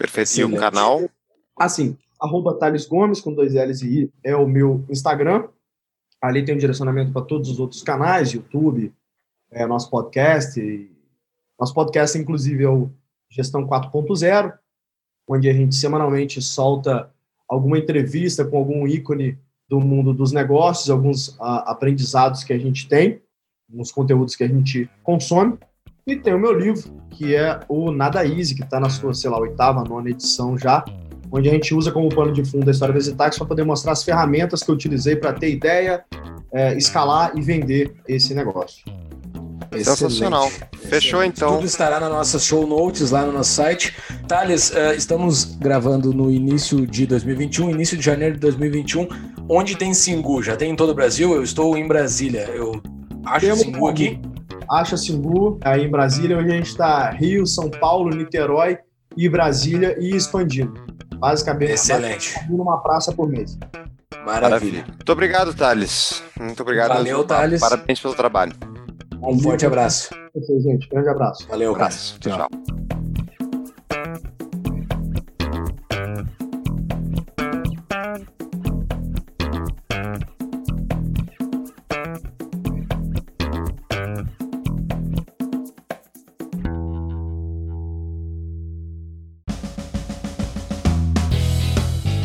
Perfeito. E o canal? Assim, arroba Thales Gomes, com dois L's e I, é o meu Instagram. Ali tem um direcionamento para todos os outros canais, YouTube, é, nosso podcast. Nosso podcast, inclusive, é o Gestão 4.0, onde a gente semanalmente solta alguma entrevista com algum ícone do mundo dos negócios, alguns a, aprendizados que a gente tem, alguns conteúdos que a gente consome. E tem o meu livro, que é o Nada Easy, que está na sua, sei lá, oitava, nona edição já, onde a gente usa como pano de fundo a história das Itax para poder mostrar as ferramentas que eu utilizei para ter ideia, é, escalar e vender esse negócio. Sensacional. Fechou então. Tudo estará nas nossas show notes lá no nosso site. Thales, uh, estamos gravando no início de 2021, início de janeiro de 2021. Onde tem Singu? Já tem em todo o Brasil? Eu estou em Brasília. Eu acho Temos Singu aqui. Acha Singu aí em Brasília. Hoje a gente está Rio, São Paulo, Niterói e Brasília e expandindo. Basicamente, Excelente. numa praça por mês. Maravilha. Maravilha. Muito obrigado, Thales. Muito obrigado. Valeu, Thales. Parabéns pelo trabalho. Um forte abraço. Você, gente. Grande abraço. Valeu, abraço. Tchau. tchau.